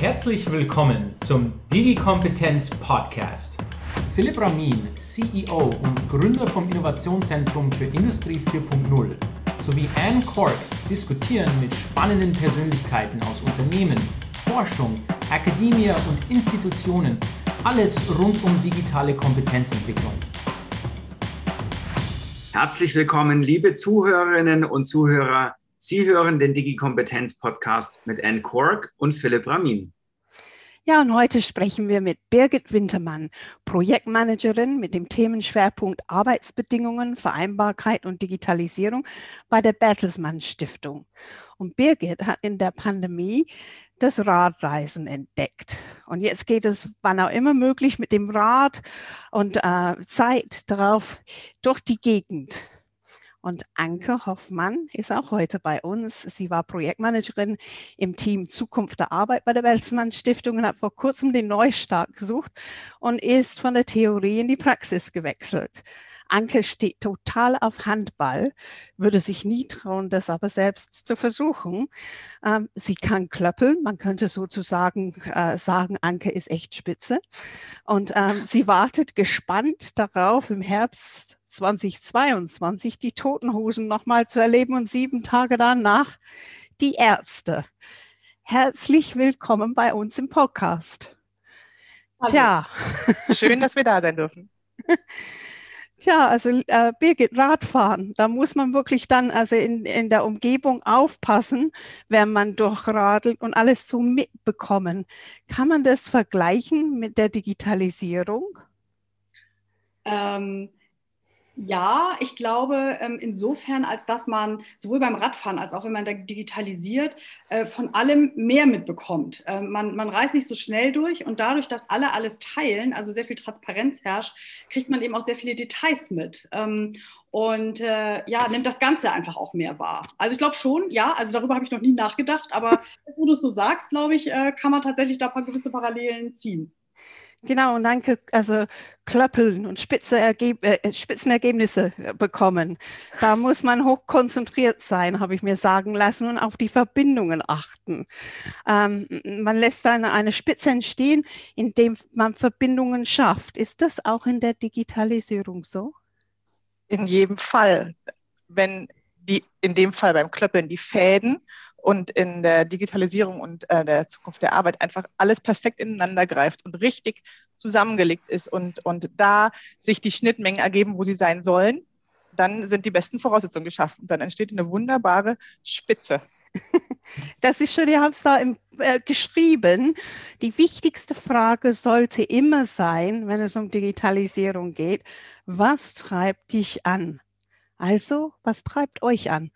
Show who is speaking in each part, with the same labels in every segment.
Speaker 1: Herzlich willkommen zum Digi-Kompetenz Podcast. Philipp Ramin, CEO und Gründer vom Innovationszentrum für Industrie 4.0, sowie Anne Cork diskutieren mit spannenden Persönlichkeiten aus Unternehmen, Forschung, Akademie und Institutionen alles rund um digitale Kompetenzentwicklung.
Speaker 2: Herzlich willkommen, liebe Zuhörerinnen und Zuhörer Sie hören den Digi-Kompetenz-Podcast mit Anne Kork und Philipp Ramin.
Speaker 3: Ja, und heute sprechen wir mit Birgit Wintermann, Projektmanagerin mit dem Themenschwerpunkt Arbeitsbedingungen, Vereinbarkeit und Digitalisierung bei der Bertelsmann Stiftung. Und Birgit hat in der Pandemie das Radreisen entdeckt. Und jetzt geht es, wann auch immer möglich, mit dem Rad und äh, Zeit darauf durch die Gegend. Und Anke Hoffmann ist auch heute bei uns. Sie war Projektmanagerin im Team Zukunft der Arbeit bei der Weltmann Stiftung und hat vor kurzem den Neustart gesucht und ist von der Theorie in die Praxis gewechselt. Anke steht total auf Handball, würde sich nie trauen, das aber selbst zu versuchen. Ähm, sie kann klöppeln, man könnte sozusagen äh, sagen, Anke ist echt spitze. Und ähm, sie wartet gespannt darauf, im Herbst 2022 die Totenhosen nochmal zu erleben und sieben Tage danach die Ärzte. Herzlich willkommen bei uns im Podcast.
Speaker 4: Hallo. Tja. Schön, dass wir da sein dürfen.
Speaker 3: Tja, also äh, Birgit, Radfahren, da muss man wirklich dann also in, in der Umgebung aufpassen, wenn man durchradelt und alles so mitbekommen. Kann man das vergleichen mit der Digitalisierung?
Speaker 4: Ähm, ja, ich glaube ähm, insofern, als dass man sowohl beim Radfahren als auch wenn man da digitalisiert, äh, von allem mehr mitbekommt. Äh, man, man reist nicht so schnell durch und dadurch, dass alle alles teilen, also sehr viel Transparenz herrscht, kriegt man eben auch sehr viele Details mit. Ähm, und äh, ja, nimmt das Ganze einfach auch mehr wahr. Also ich glaube schon, ja, also darüber habe ich noch nie nachgedacht, aber wo du es so sagst, glaube ich, äh, kann man tatsächlich da ein paar gewisse Parallelen ziehen.
Speaker 3: Genau, und dann also klöppeln und spitze Ergeb äh, Spitzenergebnisse äh, bekommen. Da muss man hoch konzentriert sein, habe ich mir sagen lassen, und auf die Verbindungen achten. Ähm, man lässt dann eine Spitze entstehen, indem man Verbindungen schafft. Ist das auch in der Digitalisierung so?
Speaker 4: In jedem Fall. Wenn die, in dem Fall beim Klöppeln die Fäden und in der Digitalisierung und äh, der Zukunft der Arbeit einfach alles perfekt ineinander greift und richtig zusammengelegt ist und, und da sich die Schnittmengen ergeben, wo sie sein sollen, dann sind die besten Voraussetzungen geschaffen. Und dann entsteht eine wunderbare Spitze.
Speaker 3: Das ist schon, ihr habt es da im, äh, geschrieben. Die wichtigste Frage sollte immer sein, wenn es um Digitalisierung geht, was treibt dich an? Also, was treibt euch an?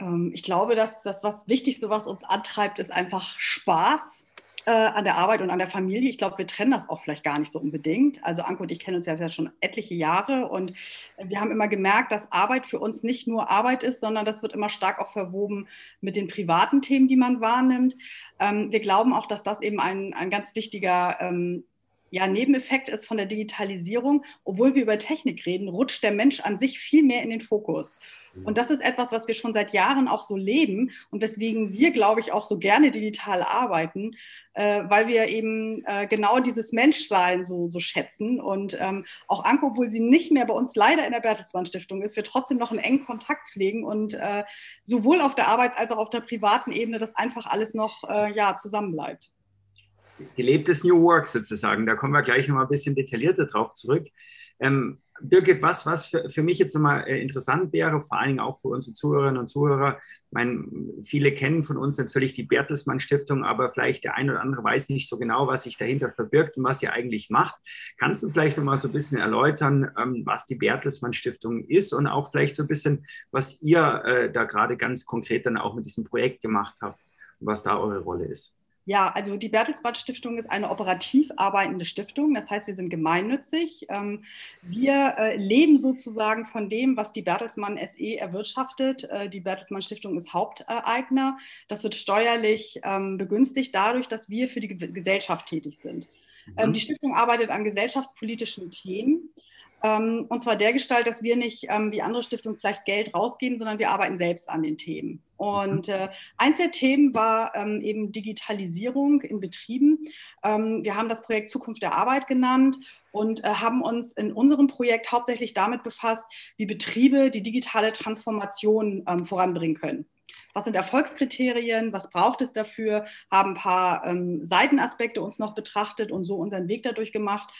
Speaker 4: Ähm, ich glaube, dass das was Wichtigste, was uns antreibt, ist einfach Spaß äh, an der Arbeit und an der Familie. Ich glaube, wir trennen das auch vielleicht gar nicht so unbedingt. Also Anke und ich kennen uns ja schon etliche Jahre und wir haben immer gemerkt, dass Arbeit für uns nicht nur Arbeit ist, sondern das wird immer stark auch verwoben mit den privaten Themen, die man wahrnimmt. Ähm, wir glauben auch, dass das eben ein, ein ganz wichtiger ähm, ja, Nebeneffekt ist von der Digitalisierung, obwohl wir über Technik reden, rutscht der Mensch an sich viel mehr in den Fokus. Mhm. Und das ist etwas, was wir schon seit Jahren auch so leben und weswegen wir, glaube ich, auch so gerne digital arbeiten, äh, weil wir eben äh, genau dieses Menschsein so, so schätzen. Und ähm, auch Anke, obwohl sie nicht mehr bei uns leider in der Bertelsmann Stiftung ist, wir trotzdem noch einen engen Kontakt pflegen und äh, sowohl auf der Arbeits- als auch auf der privaten Ebene das einfach alles noch äh, ja, zusammenbleibt
Speaker 2: gelebtes New Work sozusagen. Da kommen wir gleich noch mal ein bisschen detaillierter drauf zurück. Ähm, Birgit, was, was für, für mich jetzt nochmal äh, interessant wäre, vor allen Dingen auch für unsere Zuhörerinnen und Zuhörer, ich meine, viele kennen von uns natürlich die Bertelsmann Stiftung, aber vielleicht der eine oder andere weiß nicht so genau, was sich dahinter verbirgt und was sie eigentlich macht. Kannst du vielleicht nochmal so ein bisschen erläutern, ähm, was die Bertelsmann Stiftung ist und auch vielleicht so ein bisschen, was ihr äh, da gerade ganz konkret dann auch mit diesem Projekt gemacht habt und was da eure Rolle ist?
Speaker 4: Ja, also die Bertelsbad Stiftung ist eine operativ arbeitende Stiftung. Das heißt, wir sind gemeinnützig. Ähm, wir äh, leben sozusagen von dem, was die Bertelsmann SE erwirtschaftet. Äh, die Bertelsmann Stiftung ist Haupteigner. Das wird steuerlich ähm, begünstigt dadurch, dass wir für die Gesellschaft tätig sind. Ähm, mhm. Die Stiftung arbeitet an gesellschaftspolitischen Themen Ähm, und zwar der Gestalt, dass wir nicht ähm, wie andere Stiftungen vielleicht Geld rausgeben, sondern wir arbeiten selbst an den Themen. Und mhm. äh, eins der Themen war ähm, eben Digitalisierung in Betrieben. Ähm, wir haben das Projekt Zukunft der Arbeit genannt und äh, haben uns in unserem Projekt hauptsächlich damit befasst, wie Betriebe die digitale Transformation ähm, voranbringen können. Was sind Erfolgskriterien? Was braucht es dafür? Haben ein paar ähm, Seitenaspekte uns noch betrachtet und so unseren Weg dadurch gemacht.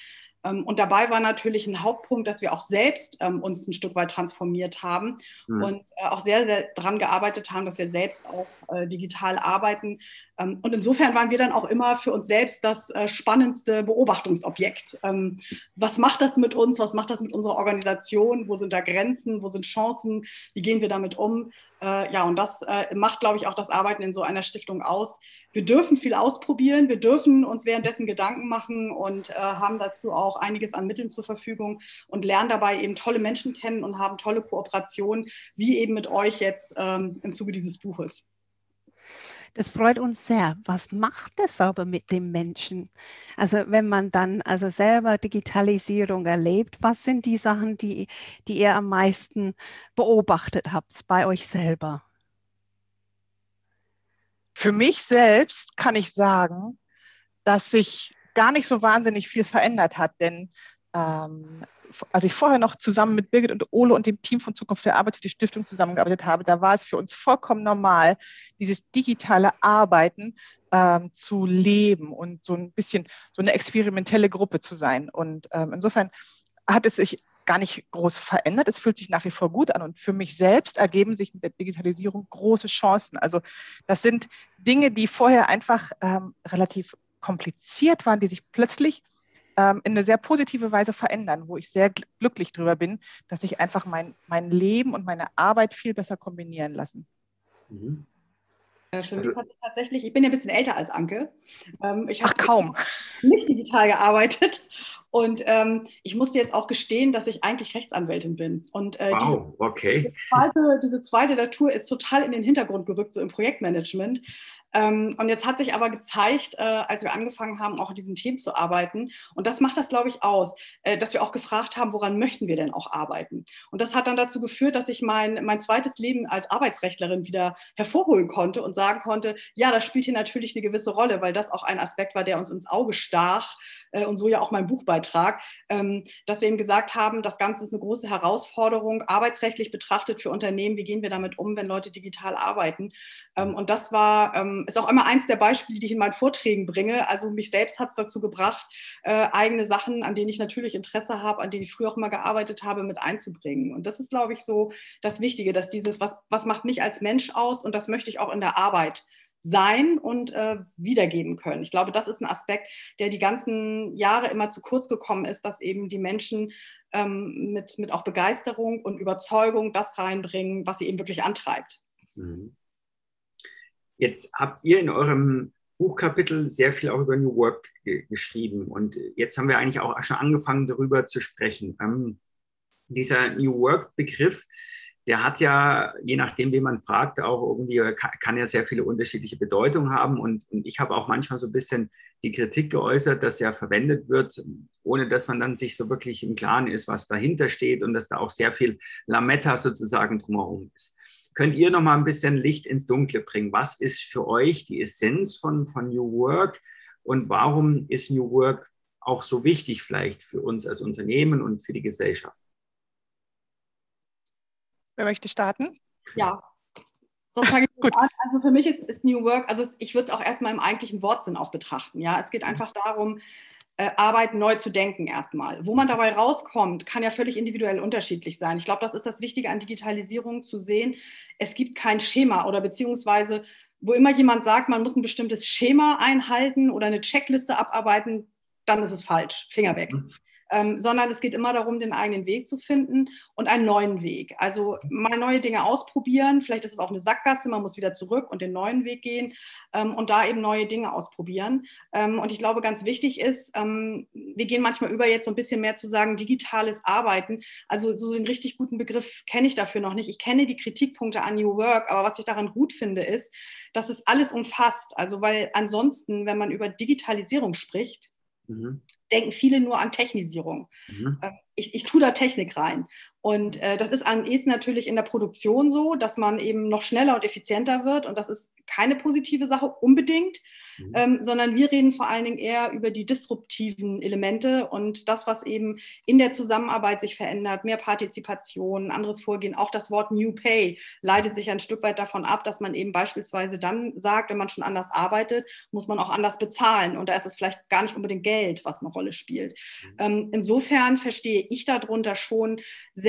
Speaker 4: Ähm, und dabei war natürlich ein Hauptpunkt, dass wir auch selbst ähm, uns ein Stück weit transformiert haben mhm. und äh, auch sehr, sehr daran gearbeitet haben, dass wir selbst auch äh, digital arbeiten. Ähm, und insofern waren wir dann auch immer für uns selbst das äh, spannendste Beobachtungsobjekt. Ähm, was macht das mit uns? Was macht das mit unserer Organisation? Wo sind da Grenzen? Wo sind Chancen? Wie gehen wir damit um? Äh, ja, und das äh, macht, glaube ich, auch das Arbeiten in so einer Stiftung aus. Wir dürfen viel ausprobieren, wir dürfen uns währenddessen Gedanken machen und haben dazu auch einiges an Mitteln zur Verfügung und lernen dabei eben tolle Menschen kennen und haben tolle Kooperationen, wie eben mit euch jetzt ähm, im Zuge dieses Buches.
Speaker 3: Das freut uns sehr. Was macht das aber mit dem Menschen? Also wenn man dann also selber Digitalisierung erlebt, was sind die Sachen, die, die ihr am meisten beobachtet habt bei euch selber?
Speaker 5: Für mich selbst kann ich sagen, dass sich gar nicht so wahnsinnig viel verändert hat, denn ähm, als ich vorher noch zusammen mit Birgit und Ole und dem Team von Zukunft der Arbeit für die Stiftung zusammengearbeitet habe, da war es für uns vollkommen normal, dieses digitale Arbeiten ähm, zu leben und so ein bisschen so eine experimentelle Gruppe zu sein. Und ähm, insofern hat es sich gar nicht groß verändert. Es fühlt sich nach wie vor gut an. Und für mich selbst ergeben sich mit der Digitalisierung große Chancen. Also das sind Dinge, die vorher einfach ähm, relativ kompliziert waren, die sich plötzlich ähm, in eine sehr positive Weise verändern, wo ich sehr glücklich darüber bin, dass sich einfach mein, mein Leben und meine Arbeit viel besser kombinieren lassen.
Speaker 4: Mhm. Äh, für mich also hat tatsächlich, ich bin ja ein bisschen älter als Anke.
Speaker 5: Ähm, ich Ach, kaum.
Speaker 4: Nicht digital gearbeitet. Und ähm, ich musste jetzt auch gestehen, dass ich eigentlich Rechtsanwältin bin. Und
Speaker 2: äh, wow, diese, okay.
Speaker 4: Diese zweite, diese zweite Natur ist total in den Hintergrund gerückt, so im Projektmanagement. Ähm, und jetzt hat sich aber gezeigt, äh, als wir angefangen haben, auch an diesen Themen zu arbeiten, und das macht das, glaube ich, aus, äh, dass wir auch gefragt haben, woran möchten wir denn auch arbeiten? Und das hat dann dazu geführt, dass ich mein, mein zweites Leben als Arbeitsrechtlerin wieder hervorholen konnte und sagen konnte, ja, das spielt hier natürlich eine gewisse Rolle, weil das auch ein Aspekt war, der uns ins Auge stach äh, und so ja auch mein Buchbeitrag, ähm, dass wir eben gesagt haben, das Ganze ist eine große Herausforderung, arbeitsrechtlich betrachtet für Unternehmen, wie gehen wir damit um, wenn Leute digital arbeiten? Ähm, und das war ähm, ist auch immer eins der Beispiele, die ich in meinen Vorträgen bringe. Also mich selbst hat es dazu gebracht, äh, eigene Sachen, an denen ich natürlich Interesse habe, an denen ich früher auch immer gearbeitet habe, mit einzubringen. Und das ist, glaube ich, so das Wichtige, dass dieses, was, was macht mich als Mensch aus und das möchte ich auch in der Arbeit sein und äh, wiedergeben können. Ich glaube, das ist ein Aspekt, der die ganzen Jahre immer zu kurz gekommen ist, dass eben die Menschen ähm, mit, mit auch Begeisterung und Überzeugung das reinbringen, was sie eben wirklich antreibt. Mhm.
Speaker 2: Jetzt habt ihr in eurem Buchkapitel sehr viel auch über New Work ge geschrieben und jetzt haben wir eigentlich auch schon angefangen, darüber zu sprechen. Ähm, dieser New Work-Begriff, der hat ja, je nachdem, wie man fragt, auch irgendwie, kann, kann ja sehr viele unterschiedliche Bedeutungen haben. Und, und, ich habe auch manchmal so ein bisschen die Kritik geäußert, dass er verwendet wird, ohne dass man dann sich so wirklich im Klaren ist, was dahinter steht und dass da auch sehr viel Lametta sozusagen drumherum ist. Könnt ihr noch mal ein bisschen Licht ins Dunkle bringen? Was ist für euch die Essenz von, von New Work und warum ist New Work auch so wichtig vielleicht für uns als Unternehmen und für die Gesellschaft?
Speaker 5: Wer möchte starten?
Speaker 4: Ja. Gut. Also für mich ist, ist New Work, also ich würde es auch erstmal im eigentlichen Wortsinn auch betrachten. Ja, es geht einfach darum, Arbeit neu zu denken erstmal. Wo man dabei rauskommt, kann ja völlig individuell unterschiedlich sein. Ich glaube, das ist das Wichtige an Digitalisierung zu sehen. Es gibt kein Schema oder beziehungsweise, wo immer jemand sagt, man muss ein bestimmtes Schema einhalten oder eine Checkliste abarbeiten, dann ist es falsch. Finger weg. Ähm, sondern es geht immer darum, den eigenen Weg zu finden und einen neuen Weg. Also mal neue Dinge ausprobieren. Vielleicht ist es auch eine Sackgasse, man muss wieder zurück und den neuen Weg gehen ähm, und da eben neue Dinge ausprobieren. Ähm, und ich glaube, ganz wichtig ist, ähm, wir gehen manchmal über jetzt so ein bisschen mehr zu sagen, digitales Arbeiten. Also so den richtig guten Begriff kenne ich dafür noch nicht. Ich kenne die Kritikpunkte an New Work, aber was ich daran gut finde, ist, dass es alles umfasst. Also weil ansonsten, wenn man über Digitalisierung spricht, mhm denken viele nur an Technisierung. Mhm. Ähm, ich, ich tue da Technik rein. Und äh, das ist am ehesten natürlich in der Produktion so, dass man eben noch schneller und effizienter wird. Und das ist keine positive Sache unbedingt, mhm. ähm, sondern wir reden vor allen Dingen eher über die disruptiven Elemente und das, was eben in der Zusammenarbeit sich verändert, mehr Partizipation, anderes Vorgehen. Auch das Wort New Pay leitet sich ein Stück weit davon ab, dass man eben beispielsweise dann sagt, wenn man schon anders arbeitet, muss man auch anders bezahlen. Und da ist es vielleicht gar nicht unbedingt Geld, was eine Rolle spielt. Mhm. Ähm, insofern verstehe ich darunter schon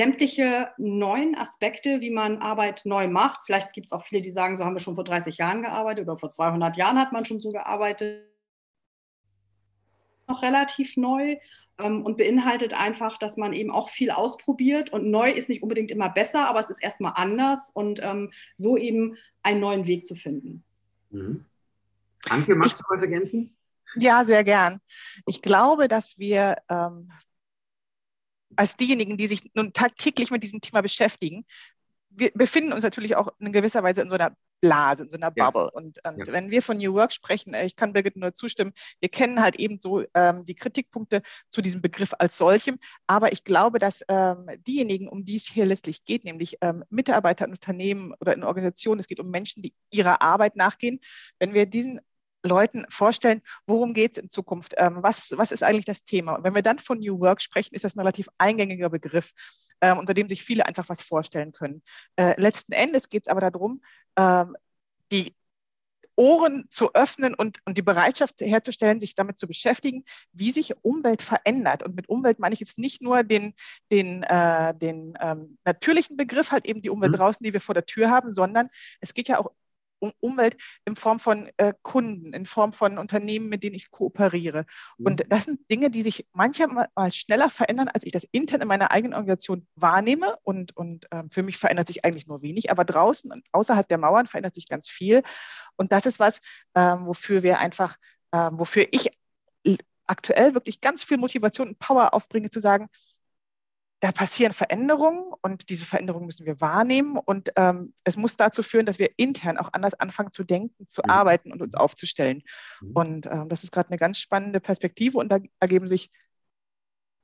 Speaker 4: sämtliche neuen Aspekte, wie man Arbeit neu macht. Vielleicht gibt es auch viele, die sagen, so haben wir schon vor 30 Jahren gearbeitet oder vor 200 Jahren hat man schon so gearbeitet. Noch relativ neu ähm, und beinhaltet einfach, dass man eben auch viel ausprobiert und neu ist nicht unbedingt immer besser, aber es ist erstmal anders und ähm, so eben einen neuen Weg zu finden.
Speaker 2: Mhm. Anke, magst du was ergänzen?
Speaker 5: Ja, sehr gern. Ich glaube, dass wir ähm, als diejenigen, die sich nun tagtäglich mit diesem Thema beschäftigen, wir befinden uns natürlich auch in gewisser Weise in so einer Blase, in so einer Bubble. Ja. Und, und ja. wenn wir von New Work sprechen, äh, ich kann Birgit nur zustimmen, wir kennen halt eben so ähm, die Kritikpunkte zu diesem Begriff als solchem. Aber ich glaube, dass ähm, diejenigen, um die es hier letztlich geht, nämlich ähm, Mitarbeiter in Unternehmen oder in Organisationen, es geht um Menschen, die ihrer Arbeit nachgehen, wenn wir diesen Leuten vorstellen, worum geht es in Zukunft? Ähm, was, was ist eigentlich das Thema? Und wenn wir dann von New Work sprechen, ist das ein relativ eingängiger Begriff ähm, unter dem sich viele einfach was vorstellen können. Äh, letzten Endes geht es aber darum, ähm, die Ohren zu öffnen und, und die Bereitschaft herzustellen, sich damit zu beschäftigen, wie sich Umwelt verändert. Und mit Umwelt meine ich jetzt nicht nur den, den, äh, den ähm, natürlichen Begriff, halt eben die Umwelt mhm. draußen, die wir vor der Tür haben, sondern es geht ja auch um Umwelt in Form von äh, Kunden, in Form von Unternehmen, mit denen ich kooperiere. Mhm. Und das sind Dinge, die sich manchmal schneller verändern, als ich das intern in meiner eigenen Organisation wahrnehme. Und, und äh, für mich verändert sich eigentlich nur wenig, aber draußen und außerhalb der Mauern verändert sich ganz viel. Und das ist was, äh, wofür wir einfach, ähm, wofür ich aktuell wirklich ganz viel Motivation und Power aufbringe, zu sagen, da passieren Veränderungen und diese Veränderungen müssen wir wahrnehmen und ähm, es muss dazu führen, dass wir intern auch anders anfangen zu denken, zu mhm. arbeiten und uns aufzustellen. Mhm. Und ähm, das ist gerade eine ganz spannende Perspektive und da ergeben sich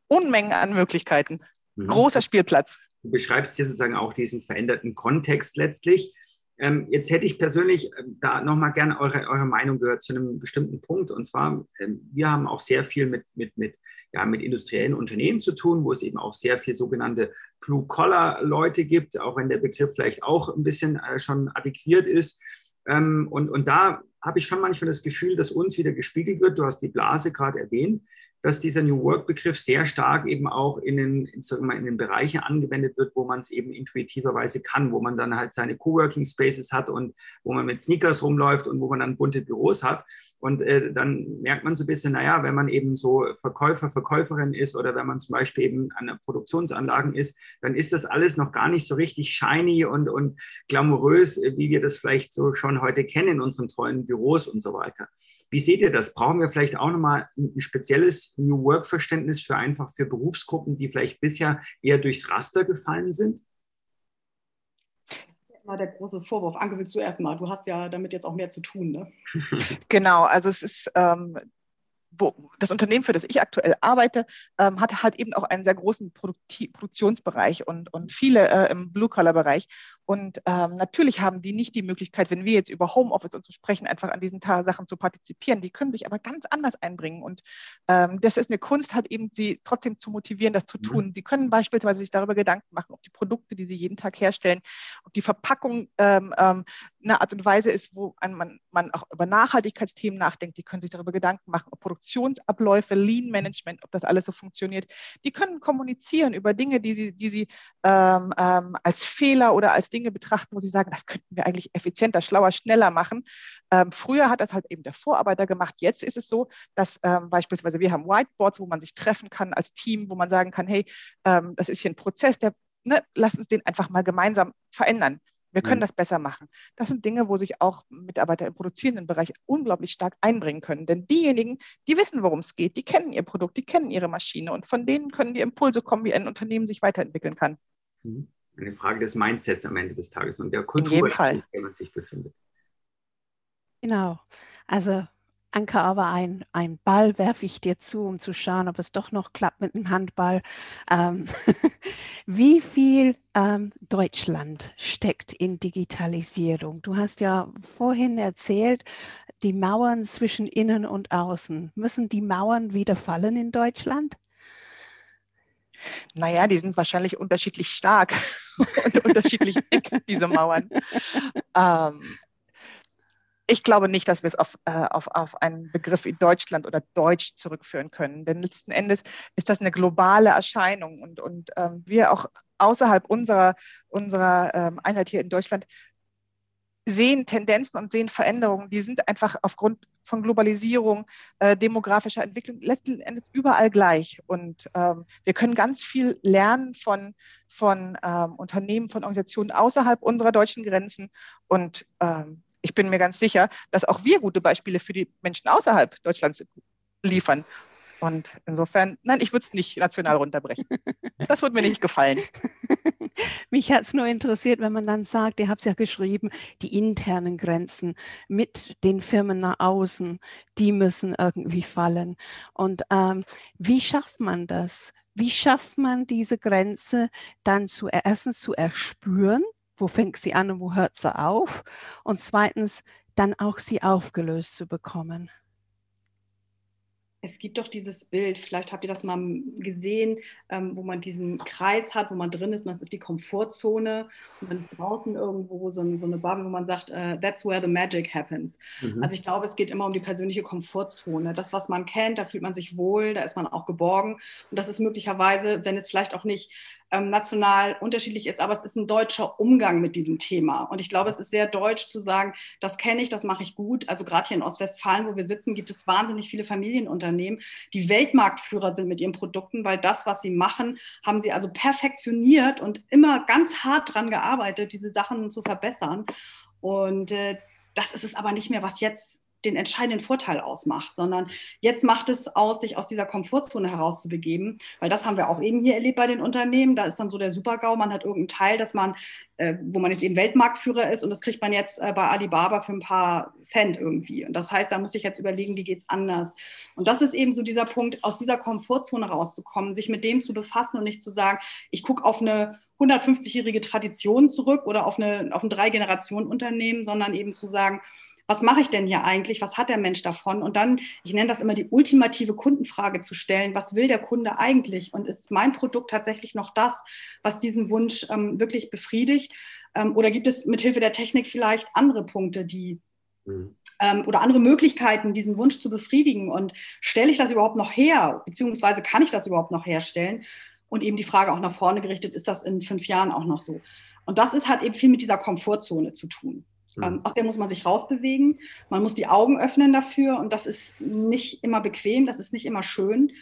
Speaker 5: Unmengen an Möglichkeiten. Mhm. Großer Spielplatz.
Speaker 2: Du beschreibst hier sozusagen auch diesen veränderten Kontext letztlich. Ähm, jetzt hätte ich persönlich äh, da nochmal gerne eure, eure Meinung gehört zu einem bestimmten Punkt. Und zwar, äh, wir haben auch sehr viel mit, mit, mit ja, mit industriellen Unternehmen zu tun, wo es eben auch sehr viel sogenannte Blue-Collar-Leute gibt, auch wenn der Begriff vielleicht auch ein bisschen äh, schon adäquiert ist. Ähm, und, und da habe ich schon manchmal das Gefühl, dass uns wieder gespiegelt wird. Du hast die Blase gerade erwähnt dass dieser New Work-Begriff sehr stark eben auch in den, in, mal, in den Bereichen angewendet wird, wo man es eben intuitiverweise kann, wo man dann halt seine Coworking Spaces hat und wo man mit Sneakers rumläuft und wo man dann bunte Büros hat. Und äh, dann merkt man so ein bisschen, naja, wenn man eben so Verkäufer, Verkäuferin ist oder wenn man zum Beispiel eben an der Produktionsanlagen ist, dann ist das alles noch gar nicht so richtig shiny und, und glamourös, wie wir das vielleicht so schon heute kennen in unseren tollen Büros und so weiter. Wie seht ihr das? Brauchen wir vielleicht auch nochmal ein spezielles New Work-Verständnis für einfach für Berufsgruppen, die vielleicht bisher eher durchs Raster gefallen sind?
Speaker 4: Mal der große Vorwurf. Anke, willst du erstmal? Du hast ja damit jetzt auch mehr zu tun. Ne?
Speaker 5: genau, also es ist ähm, wo das Unternehmen, für das ich aktuell arbeite, ähm, hat halt eben auch einen sehr großen Produkti Produktionsbereich und, und viele äh, im Blue-Collar-Bereich. Und ähm, natürlich haben die nicht die Möglichkeit, wenn wir jetzt über Homeoffice und so sprechen, einfach an diesen Sachen zu partizipieren. Die können sich aber ganz anders einbringen. Und ähm, das ist eine Kunst, halt eben sie trotzdem zu motivieren, das zu mhm. tun. Sie können beispielsweise sich darüber Gedanken machen, ob die Produkte, die sie jeden Tag herstellen, ob die Verpackung ähm, ähm, eine Art und Weise ist, wo man, man auch über Nachhaltigkeitsthemen nachdenkt. Die können sich darüber Gedanken machen, ob Produktionsabläufe, Lean Management, ob das alles so funktioniert. Die können kommunizieren über Dinge, die sie, die sie ähm, ähm, als Fehler oder als Dinge betrachten, wo sie sagen, das könnten wir eigentlich effizienter, schlauer, schneller machen. Ähm, früher hat das halt eben der Vorarbeiter gemacht. Jetzt ist es so, dass ähm, beispielsweise wir haben Whiteboards, wo man sich treffen kann als Team, wo man sagen kann, hey, ähm, das ist hier ein Prozess, der, ne, lass uns den einfach mal gemeinsam verändern. Wir können mhm. das besser machen. Das sind Dinge, wo sich auch Mitarbeiter im produzierenden Bereich unglaublich stark einbringen können. Denn diejenigen, die wissen, worum es geht, die kennen ihr Produkt, die kennen ihre Maschine und von denen können die Impulse kommen, wie ein Unternehmen sich weiterentwickeln kann.
Speaker 2: Mhm. Eine Frage des Mindsets am Ende des Tages und der Kultur, in,
Speaker 5: in
Speaker 2: der man sich befindet.
Speaker 3: Genau. Also Anke, aber ein, ein Ball werfe ich dir zu, um zu schauen, ob es doch noch klappt mit dem Handball. Ähm, wie viel ähm, Deutschland steckt in Digitalisierung? Du hast ja vorhin erzählt, die Mauern zwischen innen und außen. Müssen die Mauern wieder fallen in Deutschland?
Speaker 5: Naja, die sind wahrscheinlich unterschiedlich stark und unterschiedlich dick, diese Mauern. Ähm, ich glaube nicht, dass wir es auf, äh, auf, auf einen Begriff wie Deutschland oder Deutsch zurückführen können. Denn letzten Endes ist das eine globale Erscheinung und, und ähm, wir auch außerhalb unserer, unserer ähm, Einheit hier in Deutschland sehen Tendenzen und sehen Veränderungen, die sind einfach aufgrund von Globalisierung, äh, demografischer Entwicklung letzten Endes überall gleich. Und ähm, wir können ganz viel lernen von, von ähm, Unternehmen, von Organisationen außerhalb unserer deutschen Grenzen. Und ähm, ich bin mir ganz sicher, dass auch wir gute Beispiele für die Menschen außerhalb Deutschlands liefern. Und insofern, nein, ich würde es nicht national runterbrechen. Das würde mir nicht gefallen.
Speaker 3: Mich hat es nur interessiert, wenn man dann sagt, ihr habt es ja geschrieben, die internen Grenzen mit den Firmen nach außen, die müssen irgendwie fallen. Und ähm, wie schafft man das? Wie schafft man diese Grenze dann zu erstens zu erspüren? Wo fängt sie an und wo hört sie auf? Und zweitens dann auch sie aufgelöst zu bekommen
Speaker 4: es gibt doch dieses Bild, vielleicht habt ihr das mal gesehen, ähm, wo man diesen Kreis hat, wo man drin ist, das ist die Komfortzone und dann ist draußen irgendwo so, ein, so eine Bubble, wo man sagt, uh, that's where the magic happens. Mhm. Also ich glaube, es geht immer um die persönliche Komfortzone. Das, was man kennt, da fühlt man sich wohl, da ist man auch geborgen und das ist möglicherweise, wenn es vielleicht auch nicht ähm, national unterschiedlich ist, aber es ist ein deutscher Umgang mit diesem Thema. Und ich glaube, es ist sehr deutsch zu sagen, das kenne ich, das mache ich gut. Also gerade hier in Ostwestfalen, wo wir sitzen, gibt es wahnsinnig viele Familienunternehmen, die Weltmarktführer sind mit ihren Produkten, weil das, was sie machen, haben sie also perfektioniert und immer ganz hart daran gearbeitet, diese Sachen zu verbessern. Und äh, das ist es aber nicht mehr, was jetzt den entscheidenden Vorteil ausmacht, sondern jetzt macht es aus, sich aus dieser Komfortzone herauszubegeben, weil das haben wir auch eben hier erlebt bei den Unternehmen. Da ist dann so der Supergau, man hat irgendeinen Teil, dass man, äh, wo man jetzt eben Weltmarktführer ist und das kriegt man jetzt äh, bei Alibaba für ein paar Cent irgendwie. Und das heißt, da muss ich jetzt überlegen, wie geht es anders. Und das ist eben so dieser Punkt, aus dieser Komfortzone rauszukommen, sich mit dem zu befassen und nicht zu sagen, ich gucke auf eine 150-jährige Tradition zurück oder auf, eine, auf ein Drei-Generationen-Unternehmen, sondern eben zu sagen, was mache ich denn hier eigentlich? Was hat der Mensch davon? Und dann, ich nenne das immer die ultimative Kundenfrage zu stellen, was will der Kunde eigentlich? Und ist mein Produkt tatsächlich noch das, was diesen Wunsch ähm, wirklich befriedigt? Ähm, oder gibt es mithilfe der Technik vielleicht andere Punkte, die mhm. ähm, oder andere Möglichkeiten, diesen Wunsch zu befriedigen? Und stelle ich das überhaupt noch her? Beziehungsweise kann ich das überhaupt noch herstellen? Und eben die Frage auch nach vorne gerichtet, ist das in fünf Jahren auch noch so? Und das ist, hat eben viel mit dieser Komfortzone zu tun. Mhm. aus der muss man sich rausbewegen. Man muss die Augen öffnen dafür und das ist nicht immer bequem, das ist nicht immer schön.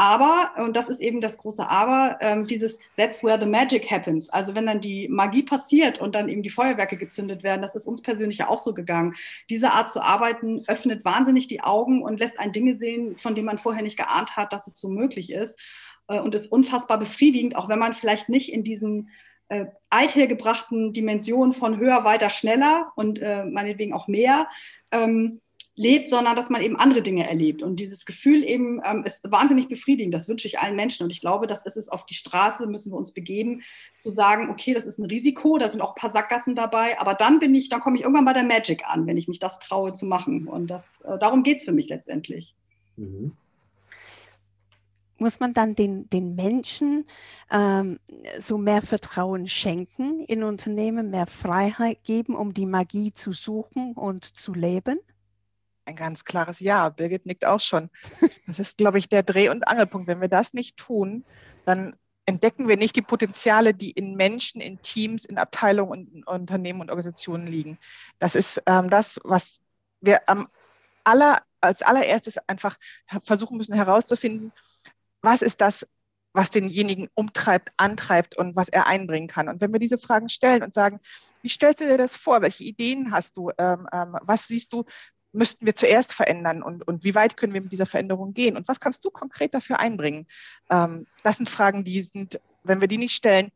Speaker 4: Aber, und das ist eben das große Aber, ähm, dieses That's where the magic happens. Also wenn dann die Magie passiert und dann eben die Feuerwerke gezündet werden, das ist uns persönlich ja auch so gegangen. Diese Art zu arbeiten öffnet wahnsinnig die Augen und lässt ein Dinge sehen, von denen man vorher nicht geahnt hat, dass es so möglich ist. Äh, und ist unfassbar befriedigend, auch wenn man vielleicht nicht in diesen äh, althergebrachten Dimensionen von höher, weiter, schneller und äh, meinetwegen auch mehr ähm, lebt, sondern dass man eben andere Dinge erlebt. Und dieses Gefühl eben ähm, ist wahnsinnig befriedigend. Das wünsche ich allen Menschen. Und ich glaube, das ist es auf die Straße, müssen wir uns begeben, zu sagen, okay, das ist ein Risiko, da sind auch ein paar Sackgassen dabei, aber dann bin ich, dann komme ich irgendwann bei der Magic an, wenn ich mich das traue zu machen. Und das, äh, darum geht es für mich letztendlich. Mhm
Speaker 3: muss man dann den, den Menschen ähm, so mehr Vertrauen schenken in Unternehmen, mehr Freiheit geben, um die Magie zu suchen und zu leben?
Speaker 5: Ein ganz klares Ja. Birgit nickt auch schon. Das ist, glaube ich, der Dreh- und Angelpunkt. Wenn wir das nicht tun, dann entdecken wir nicht die Potenziale, die in Menschen, in Teams, in Abteilungen, in Unternehmen und Organisationen liegen. Das ist ähm, das, was wir am aller, als allererstes einfach versuchen müssen herauszufinden, was ist das, was denjenigen umtreibt, antreibt und was er einbringen kann. Und wenn wir diese Fragen stellen und sagen, wie stellst du dir das vor? Welche Ideen hast du? Ähm, ähm, was siehst du, müssten wir zuerst verändern und, und wie weit können wir mit dieser Veränderung gehen? Und was kannst du konkret dafür einbringen? Ähm, das sind Fragen, die sind, wenn wir die nicht stellen,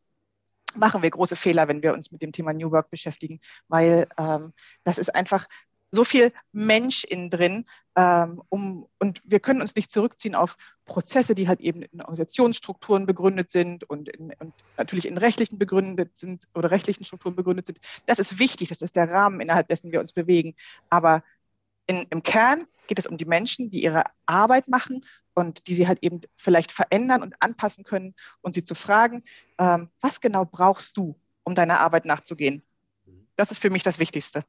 Speaker 5: machen wir große Fehler, wenn wir uns mit dem Thema New Work beschäftigen, weil ähm, das ist einfach so viel Mensch innen drin, ähm, um, und wir können uns nicht zurückziehen auf Prozesse, die halt eben in Organisationsstrukturen begründet sind und, in, und natürlich in rechtlichen begründet sind oder rechtlichen Strukturen begründet sind. Das ist wichtig, das ist der Rahmen, innerhalb dessen wir uns bewegen. Aber in, im Kern geht es um die Menschen, die ihre Arbeit machen und die sie halt eben vielleicht verändern und anpassen können und sie zu fragen, ähm, was genau brauchst du, um deiner Arbeit nachzugehen? Das ist für mich das Wichtigste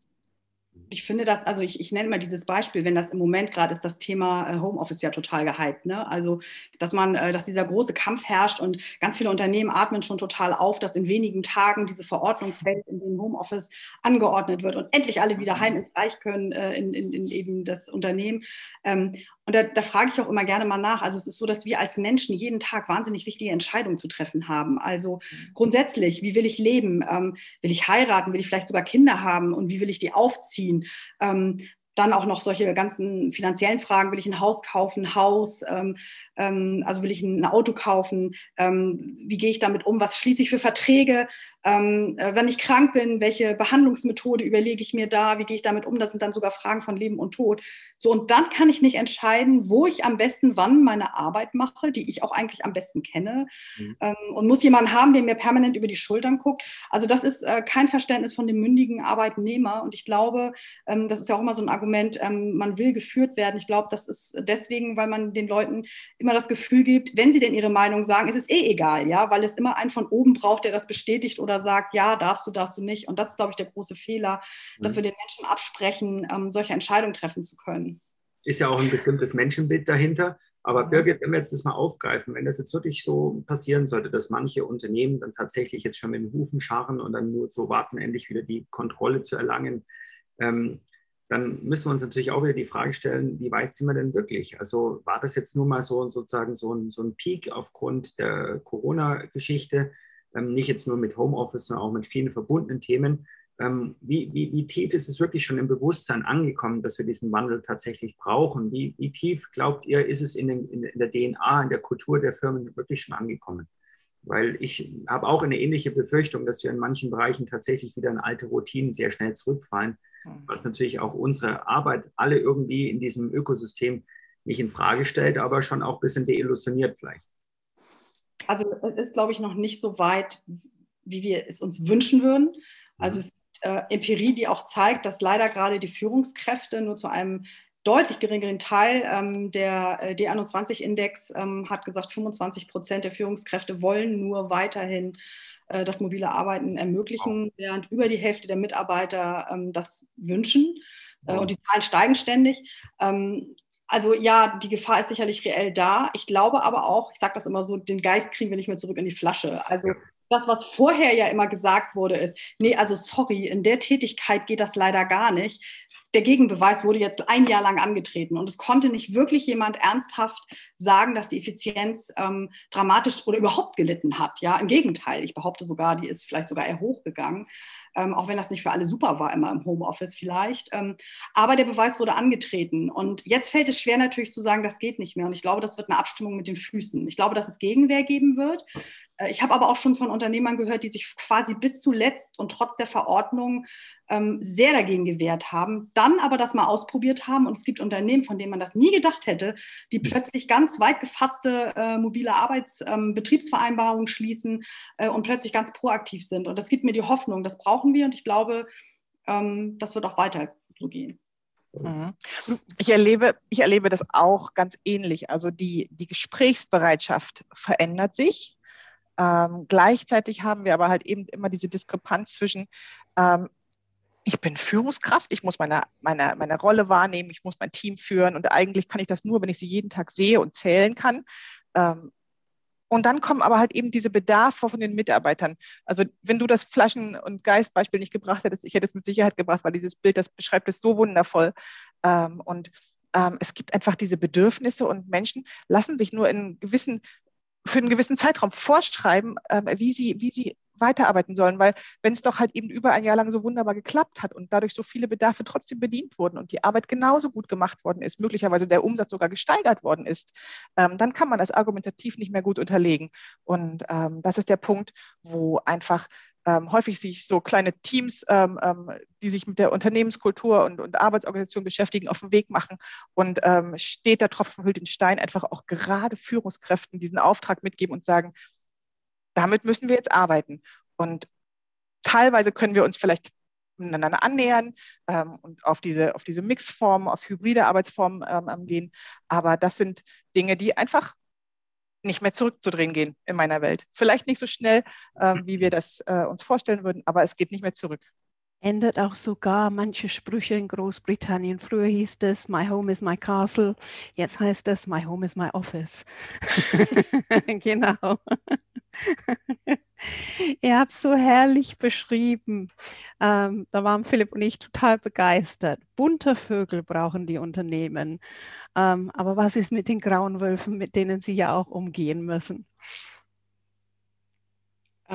Speaker 4: ich finde das, also ich, ich nenne mal dieses Beispiel, wenn das im Moment gerade ist, das Thema äh, Homeoffice ja total gehypt. Ne? Also, dass man, äh, dass dieser große Kampf herrscht und ganz viele Unternehmen atmen schon total auf, dass in wenigen Tagen diese Verordnung fällt, in dem Homeoffice angeordnet wird und endlich alle wieder heim ins Reich können äh, in, in, in, eben das Unternehmen. Ähm, und da, da, frage ich auch immer gerne mal nach. Also es ist so, dass wir als Menschen jeden Tag wahnsinnig wichtige Entscheidungen zu treffen haben. Also mhm. grundsätzlich, wie will ich leben? Ähm, will ich heiraten? Will ich vielleicht sogar Kinder haben? Und wie will ich die aufziehen? Ähm, dann auch noch solche ganzen finanziellen Fragen. Will ich ein Haus kaufen, ein Haus? Ähm, ähm, also will ich ein Auto kaufen? Ähm, wie gehe ich damit um? Was schließe ich für Verträge? Ähm, äh, wenn ich krank bin, welche Behandlungsmethode überlege ich mir da? Wie gehe ich damit um? Das sind dann sogar Fragen von Leben und Tod. So, und dann kann ich nicht entscheiden, wo ich am besten wann meine Arbeit mache, die ich auch eigentlich am besten kenne. Mhm. Ähm, und muss jemanden haben, der mir permanent über die Schultern guckt. Also das ist äh, kein Verständnis von dem mündigen Arbeitnehmer. Und ich glaube, ähm, das ist ja auch immer so ein Argument, ähm, man will geführt werden. Ich glaube, das ist deswegen, weil man den Leuten immer das Gefühl gibt, wenn sie denn ihre Meinung sagen, ist es eh egal, ja, weil es immer einen von oben braucht, der das bestätigt oder sagt, ja, darfst du, darfst du nicht. Und das ist, glaube ich, der große Fehler, dass mhm. wir den Menschen absprechen, ähm, solche Entscheidungen treffen zu können.
Speaker 2: Ist ja auch ein bestimmtes Menschenbild dahinter. Aber mhm. Birgit, wenn wir jetzt das mal aufgreifen, wenn das jetzt wirklich so passieren sollte, dass manche Unternehmen dann tatsächlich jetzt schon mit den Hufen scharren und dann nur so warten, endlich wieder die Kontrolle zu erlangen, ähm, dann müssen wir uns natürlich auch wieder die Frage stellen, wie weit sind wir denn wirklich? Also war das jetzt nur mal so sozusagen so ein, so ein Peak aufgrund der Corona-Geschichte? ähm, nicht jetzt nur mit Homeoffice, sondern auch mit vielen verbundenen Themen. Ähm, wie, wie, wie, tief ist es wirklich schon im Bewusstsein angekommen, dass wir diesen Wandel tatsächlich brauchen? Wie, wie tief, glaubt ihr, ist es in, den, in, der DNA, in der Kultur der Firmen wirklich schon angekommen? Weil ich habe auch eine ähnliche Befürchtung, dass wir in manchen Bereichen tatsächlich wieder in alte Routinen sehr schnell zurückfallen. Was natürlich auch unsere Arbeit alle irgendwie in diesem Ökosystem nicht in Frage stellt, aber schon auch ein bisschen deillusioniert vielleicht.
Speaker 4: Also es ist, glaube ich, noch nicht so weit, wie wir es uns wünschen würden. Also es gibt äh, Empirie, die auch zeigt, dass leider gerade die Führungskräfte nur zu einem deutlich geringeren Teil ähm, der äh, D21-Index ähm, hat gesagt, 25 Prozent der Führungskräfte wollen nur weiterhin äh, das mobile Arbeiten ermöglichen, während über die Hälfte der Mitarbeiter ähm, das wünschen. Äh, und die Zahlen steigen ständig. Ähm, also ja, die Gefahr ist sicherlich reell da. Ich glaube aber auch, ich sage das immer so, den Geist kriegen wir nicht mehr zurück in die Flasche. Also das, was vorher ja immer gesagt wurde, ist, nee, also sorry, in der Tätigkeit geht das leider gar nicht. Der Gegenbeweis wurde jetzt ein Jahr lang angetreten und es konnte nicht wirklich jemand ernsthaft sagen, dass die Effizienz ähm, dramatisch oder überhaupt gelitten hat. Ja, im Gegenteil, ich behaupte sogar, die ist vielleicht sogar eher hochgegangen ähm, auch wenn das nicht für alle super war, immer im Homeoffice vielleicht. Ähm, aber der Beweis wurde angetreten. Und jetzt fällt es schwer natürlich zu sagen, das geht nicht mehr. Und ich glaube, das wird eine Abstimmung mit den Füßen. Ich glaube, dass es Gegenwehr geben wird. Äh, ich habe aber auch schon von Unternehmern gehört, die sich quasi bis zuletzt und trotz der Verordnung ähm, sehr dagegen gewehrt haben, dann aber das mal ausprobiert haben. Und es gibt Unternehmen, von denen man das nie gedacht hätte, die mhm. plötzlich ganz weit gefasste äh, mobile Arbeitsbetriebsvereinbarungen ähm, schließen äh, und plötzlich ganz proaktiv sind. Und das gibt mir die Hoffnung, das brauchen wir und ich glaube, ähm, das wird auch weiter so gehen.
Speaker 5: Mhm. Ich erlebe, ich erlebe das auch ganz ähnlich. Also die, die Gesprächsbereitschaft verändert sich. Ähm, gleichzeitig haben wir aber halt eben immer diese Diskrepanz zwischen, ähm, ich bin Führungskraft, ich muss meine, meine, meine Rolle wahrnehmen, ich muss mein Team führen und eigentlich kann ich das nur, wenn ich sie jeden Tag sehe und zählen kann. Ähm, und dann kommen aber halt eben diese Bedarfe von den Mitarbeitern. Also wenn du das Flaschen- und Geistbeispiel nicht gebracht hättest, ich hätte es mit Sicherheit gebracht, weil dieses Bild, das beschreibt es so wundervoll. Ähm, und ähm, es gibt einfach diese Bedürfnisse und Menschen lassen sich nur in gewissen für einen gewissen Zeitraum vorschreiben, ähm, wie, sie, wie sie weiterarbeiten sollen, weil wenn es doch halt eben über ein Jahr lang so wunderbar geklappt hat und dadurch so viele Bedarfe trotzdem bedient wurden und die Arbeit genauso gut gemacht worden ist, möglicherweise der Umsatz sogar gesteigert worden ist, ähm, dann kann man das argumentativ nicht mehr gut unterlegen. Und ähm, das ist der Punkt, wo einfach ähm, häufig sich so kleine Teams, ähm, ähm, die sich mit der Unternehmenskultur und, und Arbeitsorganisation beschäftigen, auf den Weg machen und ähm, steht der Tropfen hüllt den Stein, einfach auch gerade Führungskräften diesen Auftrag mitgeben und sagen, damit müssen wir jetzt arbeiten. Und teilweise können wir uns vielleicht miteinander annähern ähm, und auf diese, auf diese Mixformen, auf hybride Arbeitsformen ähm, gehen. Aber das sind Dinge, die einfach nicht mehr zurückzudrehen gehen in meiner Welt. Vielleicht nicht so schnell, äh, wie wir das äh, uns vorstellen würden, aber es geht nicht mehr zurück.
Speaker 3: Ändert auch sogar manche Sprüche in Großbritannien. Früher hieß es My home is my castle, jetzt heißt es My home is my office. genau. Ihr habt es so herrlich beschrieben. Ähm, da waren Philipp und ich total begeistert. Bunte Vögel brauchen die Unternehmen. Ähm, aber was ist mit den grauen Wölfen, mit denen sie ja auch umgehen müssen?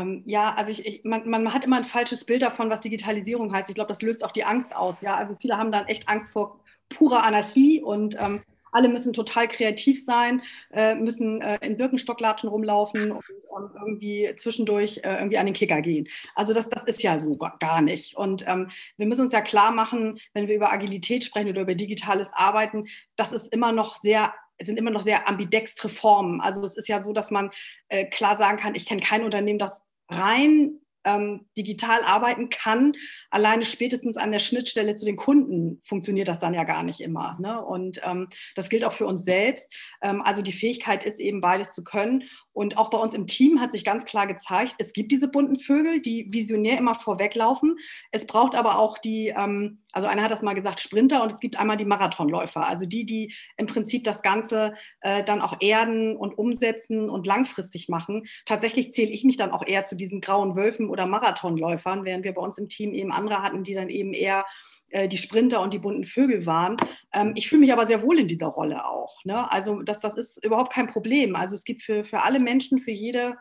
Speaker 4: Ähm, ja, also ich, ich, man, man, hat immer ein falsches Bild davon, was Digitalisierung heißt. Ich glaube, das löst auch die Angst aus. Ja, also viele haben dann echt Angst vor purer Anarchie und ähm, alle müssen total kreativ sein, äh, müssen äh, in Birkenstocklatschen rumlaufen und ähm, irgendwie zwischendurch äh, irgendwie an den Kicker gehen. Also das, das ist ja so gar nicht. Und ähm, wir müssen uns ja klar machen, wenn wir über Agilität sprechen oder über digitales Arbeiten, das ist immer noch sehr es sind immer noch sehr ambidextre Formen. Also es ist ja so, dass man äh, klar sagen kann, ich kenne kein Unternehmen, das rein ähm, digital arbeiten kann, alleine spätestens an der Schnittstelle zu den Kunden funktioniert das dann ja gar nicht immer. Ne? Und ähm, das gilt auch für uns selbst. Ähm, also die Fähigkeit ist eben beides zu können. Und auch bei uns im Team hat sich ganz klar gezeigt, es gibt diese bunten Vögel, die visionär immer vorweglaufen. Es braucht aber auch die, ähm, also einer hat das mal gesagt, Sprinter und es gibt einmal die Marathonläufer, also die, die im Prinzip das Ganze äh, dann auch erden und umsetzen und langfristig machen. Tatsächlich zähle ich mich dann auch eher zu diesen grauen Wölfen oder Marathonläufern, während wir bei uns im Team eben andere hatten, die dann eben eher äh, die Sprinter und die bunten Vögel waren. Ähm, ich fühle mich aber sehr wohl in dieser Rolle auch. Ne? Also das, das ist überhaupt kein Problem. Also es gibt für, für alle Menschen, für jede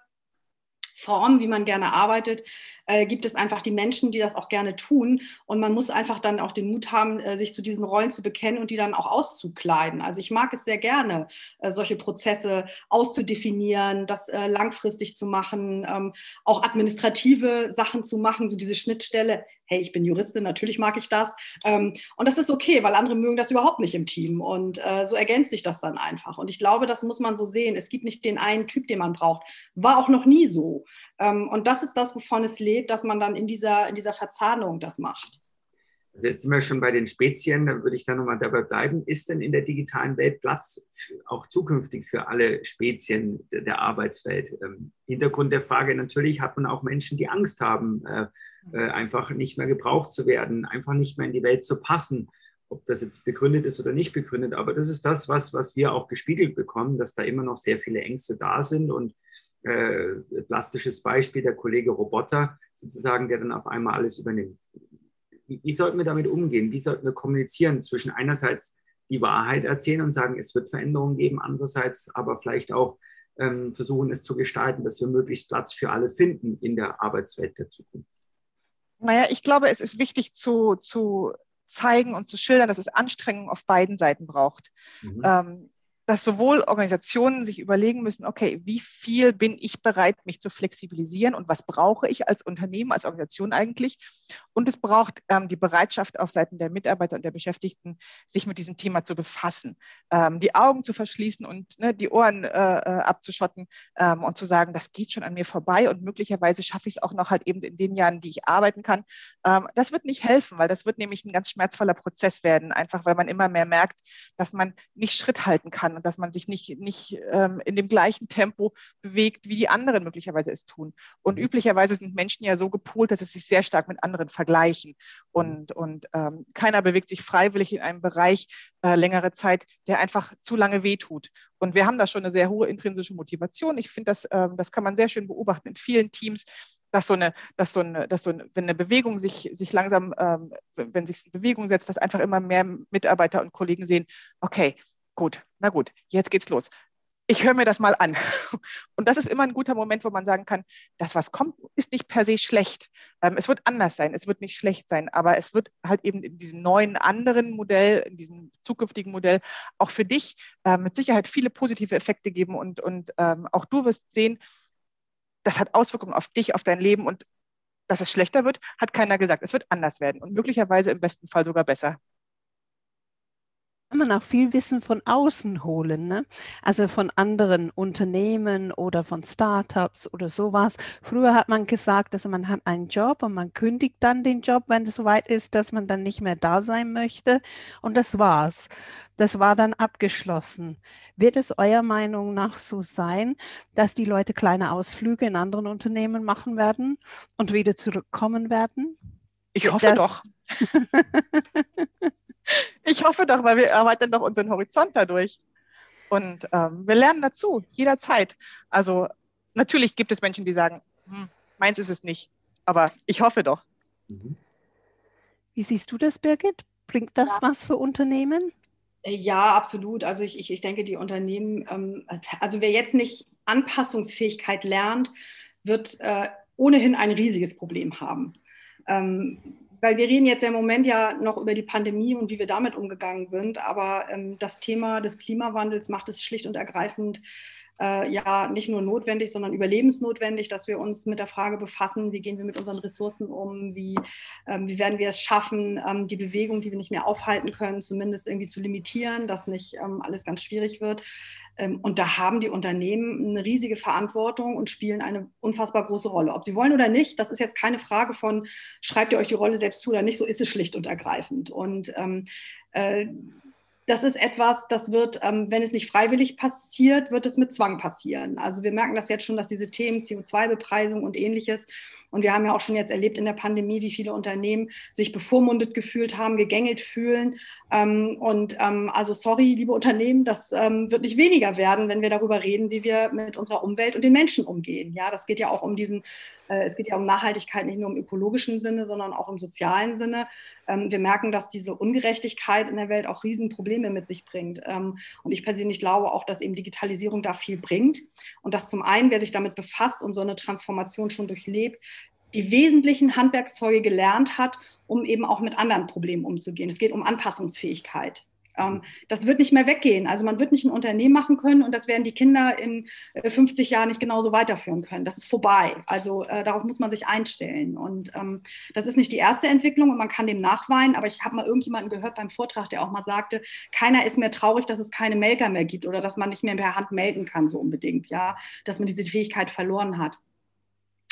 Speaker 4: Form, wie man gerne arbeitet, äh, gibt es einfach die Menschen, die das auch gerne tun. Und man muss einfach dann auch den Mut haben, äh, sich zu diesen Rollen zu bekennen und die dann auch auszukleiden. Also ich mag es sehr gerne, äh, solche Prozesse auszudefinieren, das langfristig zu machen, ähm, auch administrative Sachen zu machen, so diese Schnittstelle. Hey, ich bin Juristin, natürlich mag ich das. Ähm, und das ist okay, weil andere mögen das überhaupt nicht im Team. Und so ergänzt sich das dann einfach. Und ich glaube, das muss man so sehen. Es gibt nicht den einen Typ, den man braucht. War auch noch nie so. Ähm, und das ist das, wovon es lebt, dass man dann in dieser, in dieser Verzahnung das macht.
Speaker 2: Also jetzt sind wir schon bei den Spezien, da würde ich dann nochmal dabei bleiben. Ist denn in der digitalen Welt Platz für, auch zukünftig für alle Spezien der, der Arbeitswelt? Ähm, Hintergrund der Frage natürlich hat man auch Menschen, die Angst haben, äh, äh, einfach nicht mehr gebraucht zu werden, einfach nicht mehr in die Welt zu passen. Ob das jetzt begründet ist oder nicht begründet, aber das ist das, was, was wir auch gespiegelt bekommen, dass da immer noch sehr viele Ängste da sind und äh, plastisches Beispiel, der Kollege Roboter sozusagen, der dann auf einmal alles übernimmt. Wie, wie sollten wir damit umgehen? Wie sollten wir kommunizieren zwischen einerseits die Wahrheit erzählen und sagen, es wird Veränderungen geben, andererseits aber vielleicht auch ähm, versuchen, es zu gestalten, dass wir möglichst Platz für alle finden in der Arbeitswelt der Zukunft?
Speaker 5: Naja, ich glaube, es ist wichtig zu, zu zeigen und zu schildern, dass es Anstrengungen auf beiden Seiten braucht. Mhm. Ähm, dass sowohl Organisationen sich überlegen müssen, okay, wie viel bin ich bereit, mich zu flexibilisieren und was brauche ich als Unternehmen, als Organisation eigentlich? Und es braucht ähm, die Bereitschaft auf Seiten der Mitarbeiter und der Beschäftigten, sich mit diesem Thema zu befassen, ähm, die Augen zu verschließen und ne, die Ohren äh, äh, abzuschotten ähm, und zu sagen, das geht schon an mir vorbei und möglicherweise schaffe ich es auch noch halt eben in den Jahren, die ich arbeiten kann. Ähm, das wird nicht helfen, weil das wird nämlich ein ganz schmerzvoller Prozess werden, einfach weil man immer mehr merkt, dass man nicht Schritt halten kann und dass man sich nicht, nicht ähm, in dem gleichen Tempo bewegt, wie die anderen möglicherweise es tun. Und mhm. üblicherweise sind Menschen ja so gepolt, dass sie sich sehr stark mit anderen vergleichen. Und, mhm. und ähm, keiner bewegt sich freiwillig in einem Bereich äh, längere Zeit, der einfach zu lange wehtut. Und wir haben da schon eine sehr hohe intrinsische Motivation. Ich finde, das, ähm, das kann man sehr schön beobachten in vielen Teams, dass so eine, dass so eine, dass so eine, wenn eine Bewegung sich, sich langsam, ähm, wenn sich eine Bewegung setzt, dass einfach immer mehr Mitarbeiter und Kollegen sehen, okay, Gut, na gut, jetzt geht's los. Ich höre mir das mal an. Und das ist immer ein guter Moment, wo man sagen kann, das, was kommt, ist nicht per se schlecht. Ähm, es wird anders sein, es wird nicht schlecht sein, aber es wird halt eben in diesem neuen anderen Modell, in diesem zukünftigen Modell auch für dich äh, mit Sicherheit viele positive Effekte geben und, und ähm, auch du wirst sehen, das hat Auswirkungen auf dich, auf dein Leben und dass es schlechter wird, hat keiner gesagt. Es wird anders werden und möglicherweise im besten Fall sogar besser
Speaker 3: man auch viel Wissen von außen holen, ne? also von anderen Unternehmen oder von Startups oder sowas. Früher hat man gesagt, dass man hat einen Job und man kündigt dann den Job, wenn es soweit ist, dass man dann nicht mehr da sein möchte. Und das war's. Das war dann abgeschlossen. Wird es eurer Meinung nach so sein, dass die Leute kleine Ausflüge in anderen Unternehmen machen werden und wieder zurückkommen werden?
Speaker 5: Ich hoffe das, doch. Ich hoffe doch, weil wir erweitern doch unseren Horizont dadurch. Und ähm, wir lernen dazu, jederzeit. Also natürlich gibt es Menschen, die sagen, hm, meins ist es nicht. Aber ich hoffe doch. Mhm.
Speaker 3: Wie siehst du das, Birgit? Bringt das ja. was für Unternehmen?
Speaker 4: Äh, ja, absolut. Also ich, ich, ich denke, die Unternehmen, ähm, also wer jetzt nicht Anpassungsfähigkeit lernt, wird äh, ohnehin ein riesiges Problem haben. Ähm, weil wir reden jetzt im Moment ja noch über die Pandemie und wie wir damit umgegangen sind, aber ähm, das Thema des Klimawandels macht es schlicht und ergreifend äh, ja nicht nur notwendig, sondern überlebensnotwendig, dass wir uns mit der Frage befassen, wie gehen wir mit unseren Ressourcen um, wie, ähm, wie werden wir es schaffen, ähm, die Bewegung, die wir nicht mehr aufhalten können, zumindest irgendwie zu limitieren, dass nicht ähm, alles ganz schwierig wird. Ähm, und da haben die Unternehmen eine riesige Verantwortung und spielen eine unfassbar große Rolle. Ob sie wollen oder nicht, das ist jetzt keine Frage von, schreibt ihr euch die Rolle selbst zu oder nicht, so ist es schlicht und ergreifend. Und ähm, äh, das ist etwas, das wird, ähm, wenn es nicht freiwillig passiert, wird es mit Zwang passieren. Also wir merken das jetzt schon, dass diese Themen CO2-Bepreisung und ähnliches und wir haben ja auch schon jetzt erlebt in der Pandemie, wie viele Unternehmen sich bevormundet gefühlt haben, gegängelt fühlen. Ähm, und ähm, also sorry, liebe Unternehmen, das ähm, wird nicht weniger werden, wenn wir darüber reden, wie wir mit unserer Umwelt und den Menschen umgehen. Ja, das geht ja auch um diesen, äh, es geht ja um Nachhaltigkeit nicht nur im ökologischen Sinne, sondern auch im sozialen Sinne. Wir merken, dass diese Ungerechtigkeit in der Welt auch Riesenprobleme mit sich bringt. Und ich persönlich glaube auch, dass eben Digitalisierung da viel bringt. Und dass zum einen, wer sich damit befasst und so eine Transformation schon durchlebt, die wesentlichen Handwerkszeuge gelernt hat, um eben auch mit anderen Problemen umzugehen. Es geht um Anpassungsfähigkeit. Ähm, das wird nicht mehr weggehen. Also man wird nicht ein Unternehmen machen können und das werden die Kinder in 50 äh, Jahren nicht genauso weiterführen können. Das ist vorbei. Also äh, darauf muss man sich einstellen. Und ähm, das ist nicht die erste Entwicklung und man kann dem nachweinen. Aber ich habe mal irgendjemanden gehört beim Vortrag, der auch mal sagte, keiner ist mehr traurig, dass es keine Melker mehr gibt oder dass man nicht mehr per Hand melden kann, so unbedingt. Ja, dass man diese Fähigkeit verloren hat.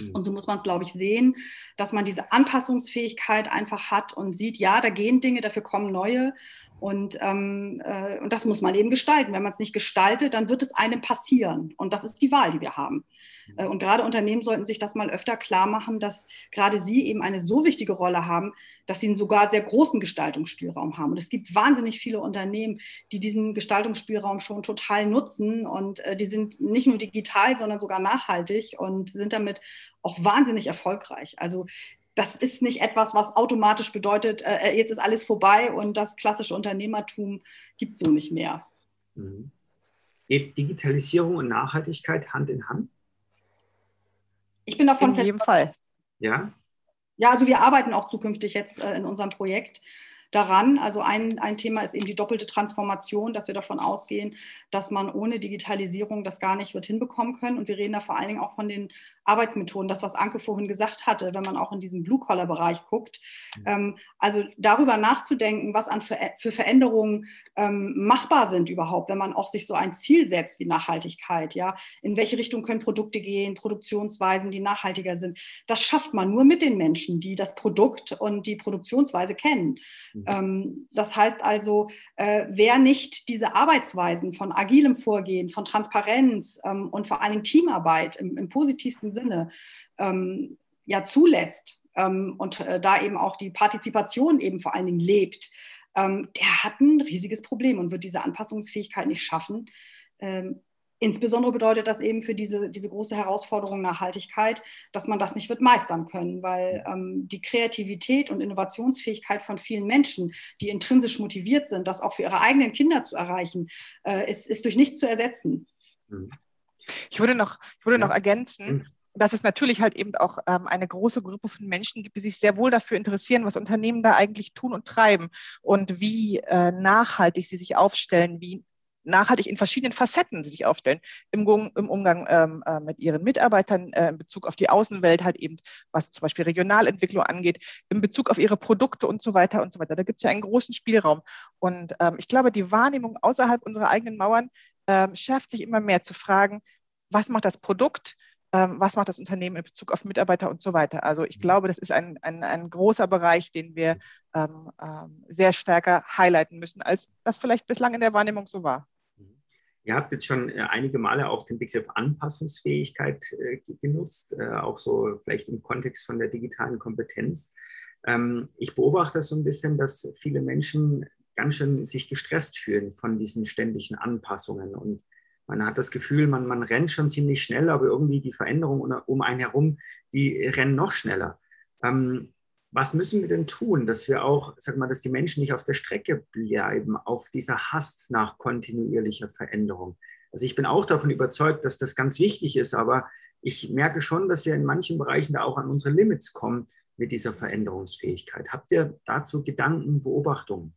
Speaker 4: Mhm. Und so muss man es, glaube ich, sehen, dass man diese Anpassungsfähigkeit einfach hat und sieht, ja, da gehen Dinge, dafür kommen neue. Und, ähm, äh, und das muss man eben gestalten. Wenn man es nicht gestaltet, dann wird es einem passieren. Und das ist die Wahl, die wir haben. Mhm. Äh, und gerade Unternehmen sollten sich das mal öfter klar machen, dass gerade sie eben eine so wichtige Rolle haben, dass sie einen sogar sehr großen Gestaltungsspielraum haben. Und es gibt wahnsinnig viele Unternehmen, die diesen Gestaltungsspielraum schon total nutzen. Und äh, die sind nicht nur digital, sondern sogar nachhaltig und sind damit auch wahnsinnig erfolgreich. Also das ist nicht etwas, was automatisch bedeutet, äh, äh, jetzt ist alles vorbei und das klassische Unternehmertum gibt es so nicht mehr. Mhm.
Speaker 2: Geht Digitalisierung und Nachhaltigkeit Hand in Hand?
Speaker 4: Ich bin davon
Speaker 5: In jedem Fall.
Speaker 2: Ja?
Speaker 4: Ja, also wir arbeiten auch zukünftig jetzt äh, in unserem Projekt daran. Also ein, ein Thema ist eben die doppelte Transformation, dass wir davon ausgehen, dass man ohne Digitalisierung das gar nicht wird hinbekommen können. Und wir reden da vor allen Dingen auch von den Arbeitsmethoden, das, was Anke vorhin gesagt hatte, wenn man auch in diesen Blue-Collar-Bereich guckt. Mhm. Ähm, also darüber nachzudenken, was an für, für Veränderungen ähm, machbar sind überhaupt, wenn man auch sich so ein Ziel setzt wie Nachhaltigkeit. Ja, in welche Richtung können Produkte gehen, Produktionsweisen, die nachhaltiger sind. Das schafft man nur mit den Menschen, die das Produkt und die Produktionsweise kennen. Mhm. Ähm, das heißt also, äh, wer nicht diese Arbeitsweisen von agilem Vorgehen, von Transparenz ähm, und vor Dingen Teamarbeit im, im positivsten Sinne ähm, ja zulässt ähm, und äh, da eben auch die Partizipation eben vor allen Dingen lebt, ähm, der hat ein riesiges Problem und wird diese Anpassungsfähigkeit nicht schaffen. Ähm, Insbesondere bedeutet das eben für diese, diese große Herausforderung Nachhaltigkeit, dass man das nicht wird meistern können, weil ähm, die Kreativität und Innovationsfähigkeit von vielen Menschen, die intrinsisch motiviert sind, das auch für ihre eigenen Kinder zu erreichen, äh, ist, ist durch nichts zu ersetzen.
Speaker 5: Mhm. Ich würde noch, ich würde noch ergänzen, mhm dass es natürlich halt eben auch ähm, eine große Gruppe von Menschen gibt, die sich sehr wohl dafür interessieren, was Unternehmen da eigentlich tun und treiben und wie äh, nachhaltig sie sich aufstellen, wie nachhaltig in verschiedenen Facetten sich aufstellen. Im, im Umgang ähm, äh, mit ihren Mitarbeitern, äh, in Bezug auf die Außenwelt halt eben, was zum Beispiel Regionalentwicklung angeht, in Bezug auf ihre Produkte und so weiter und so weiter. Da gibt es ja einen großen Spielraum. Und ähm, ich glaube, die Wahrnehmung außerhalb unserer eigenen Mauern ähm, schärft sich immer mehr zu fragen, was macht das Produkt? Ähm, was macht das Unternehmen in Bezug auf Mitarbeiter und so weiter. Also ich glaube, das ist ein, ein, ein großer Bereich, den wir ähm, ähm, sehr stärker highlighten müssen, als das vielleicht bislang in der Wahrnehmung so war.
Speaker 2: Ihr habt jetzt schon äh, einige Male auch den Begriff Anpassungsfähigkeit äh, genutzt, äh, auch so vielleicht im Kontext von der digitalen Kompetenz. Ähm, ich beobachte so ein bisschen, dass viele Menschen ganz schön sich gestresst fühlen von diesen ständigen Anpassungen und man hat das Gefühl, man, man rennt schon ziemlich schnell, aber irgendwie die Veränderungen um einen herum, die rennen noch schneller. Ähm, was müssen wir denn tun, dass wir auch, sag mal, dass die Menschen nicht auf der Strecke bleiben, auf dieser Hast nach kontinuierlicher Veränderung? Also ich bin auch davon überzeugt, dass das ganz wichtig ist, aber ich merke schon, dass wir in manchen Bereichen da auch an unsere Limits kommen mit dieser Veränderungsfähigkeit. Habt ihr dazu Gedanken, Beobachtungen?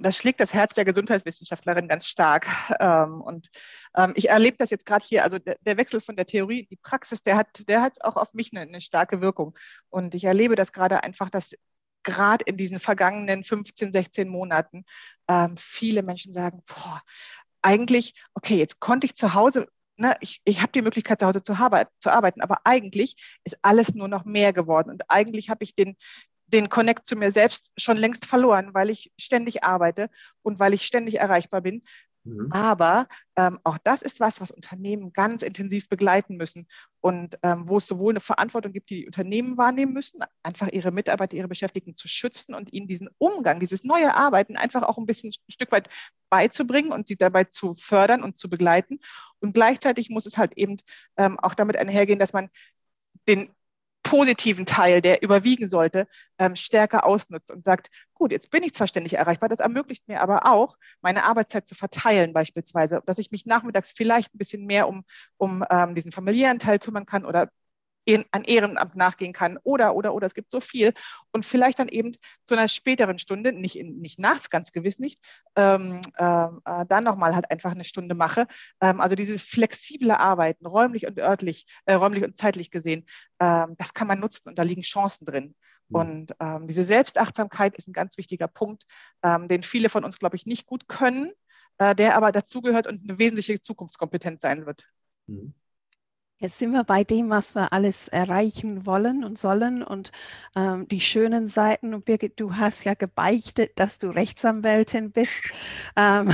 Speaker 5: Das schlägt das Herz der Gesundheitswissenschaftlerin ganz stark. Ähm, und ähm, ich erlebe das jetzt gerade hier, also der, Wechsel von der Theorie in die Praxis, der hat, der hat auch auf mich eine, eine starke Wirkung. Und ich erlebe das gerade einfach, dass gerade in diesen vergangenen 15, 16 Monaten ähm, viele Menschen sagen, boah, eigentlich, okay, jetzt konnte ich zu Hause Ne, ich, ich habe die Möglichkeit, zu Hause zu, zu, arbeiten, aber eigentlich ist alles nur noch mehr geworden. Und eigentlich habe ich den, den Connect zu mir selbst schon längst verloren, weil ich ständig arbeite und weil ich ständig erreichbar bin. Mhm. Aber ähm, auch das ist was, was Unternehmen ganz intensiv begleiten müssen und ähm, wo es sowohl eine Verantwortung gibt, die die Unternehmen wahrnehmen müssen, einfach ihre Mitarbeiter, ihre Beschäftigten zu schützen und ihnen diesen Umgang, dieses neue Arbeiten einfach auch ein bisschen ein Stück weit beizubringen und sie dabei zu fördern und zu begleiten. Und gleichzeitig muss es halt eben ähm, auch damit einhergehen, dass man den positiven Teil, der überwiegen sollte, ähm, stärker ausnutzt und sagt, gut, jetzt bin ich zwar ständig erreichbar, das ermöglicht mir aber auch, meine Arbeitszeit zu verteilen beispielsweise, dass ich mich nachmittags vielleicht ein bisschen mehr um, um ähm, diesen familiären Teil kümmern kann oder an Ehrenamt nachgehen kann oder, oder, oder. Es gibt so viel. Und vielleicht dann eben zu einer späteren Stunde, nicht, in, nicht nachts, ganz gewiss nicht, ähm, ähm äh, dann nochmal halt einfach eine Stunde mache. Ähm, also dieses flexible Arbeiten, räumlich und örtlich, äh, räumlich und zeitlich gesehen, ähm, das kann man nutzen und da liegen Chancen drin. Mhm. Und ähm, diese Selbstachtsamkeit ist ein ganz wichtiger Punkt, ähm, den viele von uns, glaube ich, nicht gut können, äh, der aber dazugehört und eine wesentliche Zukunftskompetenz sein wird. Mhm.
Speaker 3: Jetzt sind wir bei dem, was wir alles erreichen wollen und sollen und ähm, die schönen Seiten. Und Birgit, du hast ja gebeichtet, dass du Rechtsanwältin bist. Ähm,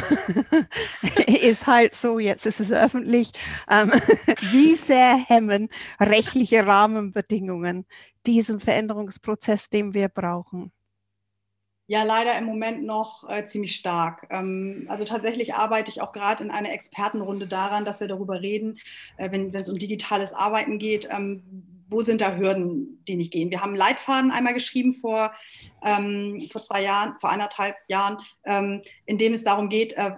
Speaker 3: ist halt so, jetzt ist es öffentlich. Ähm, wie sehr hemmen rechtliche Rahmenbedingungen diesen Veränderungsprozess, den wir brauchen?
Speaker 4: Ja, leider im Moment noch äh, ziemlich stark. Ähm, also tatsächlich arbeite ich auch gerade in einer Expertenrunde daran, dass wir darüber reden, äh, wenn es um digitales Arbeiten geht, ähm, wo sind da Hürden, die nicht gehen. Wir haben Leitfaden einmal geschrieben vor, ähm, vor zwei Jahren, vor eineinhalb Jahren, ähm, in dem es darum geht, äh,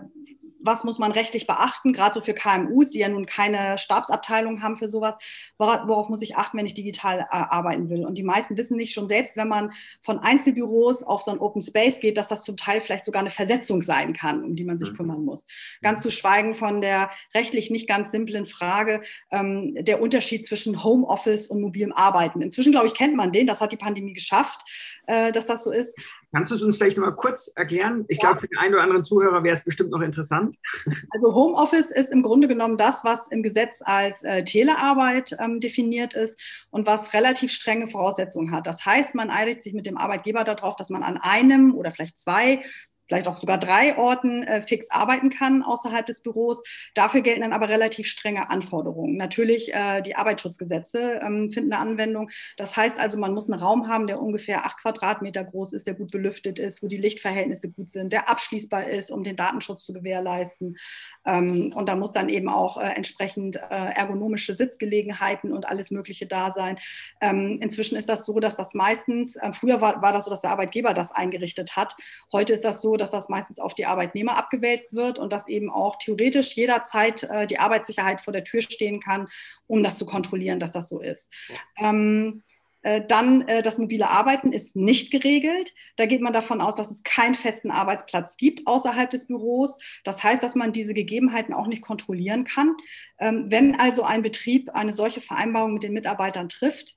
Speaker 4: was muss man rechtlich beachten, gerade so für KMUs, die ja nun keine Stabsabteilung haben für sowas, worauf muss ich achten, wenn ich digital äh, arbeiten will. Und die meisten wissen nicht schon selbst, wenn man von Einzelbüros auf so ein Open Space geht, dass das zum Teil vielleicht sogar eine Versetzung sein kann, um die man sich mhm. kümmern muss. Ganz zu schweigen von der rechtlich nicht ganz simplen Frage ähm, der Unterschied zwischen Homeoffice und mobilem Arbeiten. Inzwischen, glaube ich, kennt man den, das hat die Pandemie geschafft, äh, dass das so ist.
Speaker 2: Kannst du es uns vielleicht noch mal kurz erklären? Ich ja. glaube, für den einen oder anderen Zuhörer wäre es bestimmt noch interessant.
Speaker 4: Also Homeoffice ist im Grunde genommen das, was im Gesetz als äh, Telearbeit ähm, definiert ist und was relativ strenge Voraussetzungen hat. Das heißt, man einigt sich mit dem Arbeitgeber darauf, dass man an einem oder vielleicht zwei vielleicht auch sogar drei Orten äh, fix arbeiten kann außerhalb des Büros. Dafür gelten dann aber relativ strenge Anforderungen. Natürlich äh, die Arbeitsschutzgesetze ähm, finden eine Anwendung. Das heißt also, man muss einen Raum haben, der ungefähr acht Quadratmeter groß ist, der gut belüftet ist, wo die Lichtverhältnisse gut sind, der abschließbar ist, um den Datenschutz zu gewährleisten. Ähm, und da muss dann eben auch äh, entsprechend äh, ergonomische Sitzgelegenheiten und alles Mögliche da sein. Ähm, inzwischen ist das so, dass das meistens, äh, früher war, war das so, dass der Arbeitgeber das eingerichtet hat. Heute ist das so, dass das meistens auf die Arbeitnehmer abgewälzt wird und dass eben auch theoretisch jederzeit äh, die Arbeitssicherheit vor der Tür stehen kann, um das zu kontrollieren, dass das so ist. Ähm, Äh, dann äh, das mobile Arbeiten ist nicht geregelt. Da geht man davon aus, dass es keinen festen Arbeitsplatz gibt außerhalb des Büros. Das heißt, dass man diese Gegebenheiten auch nicht kontrollieren kann. Ähm, wenn also ein Betrieb eine solche Vereinbarung mit den Mitarbeitern trifft,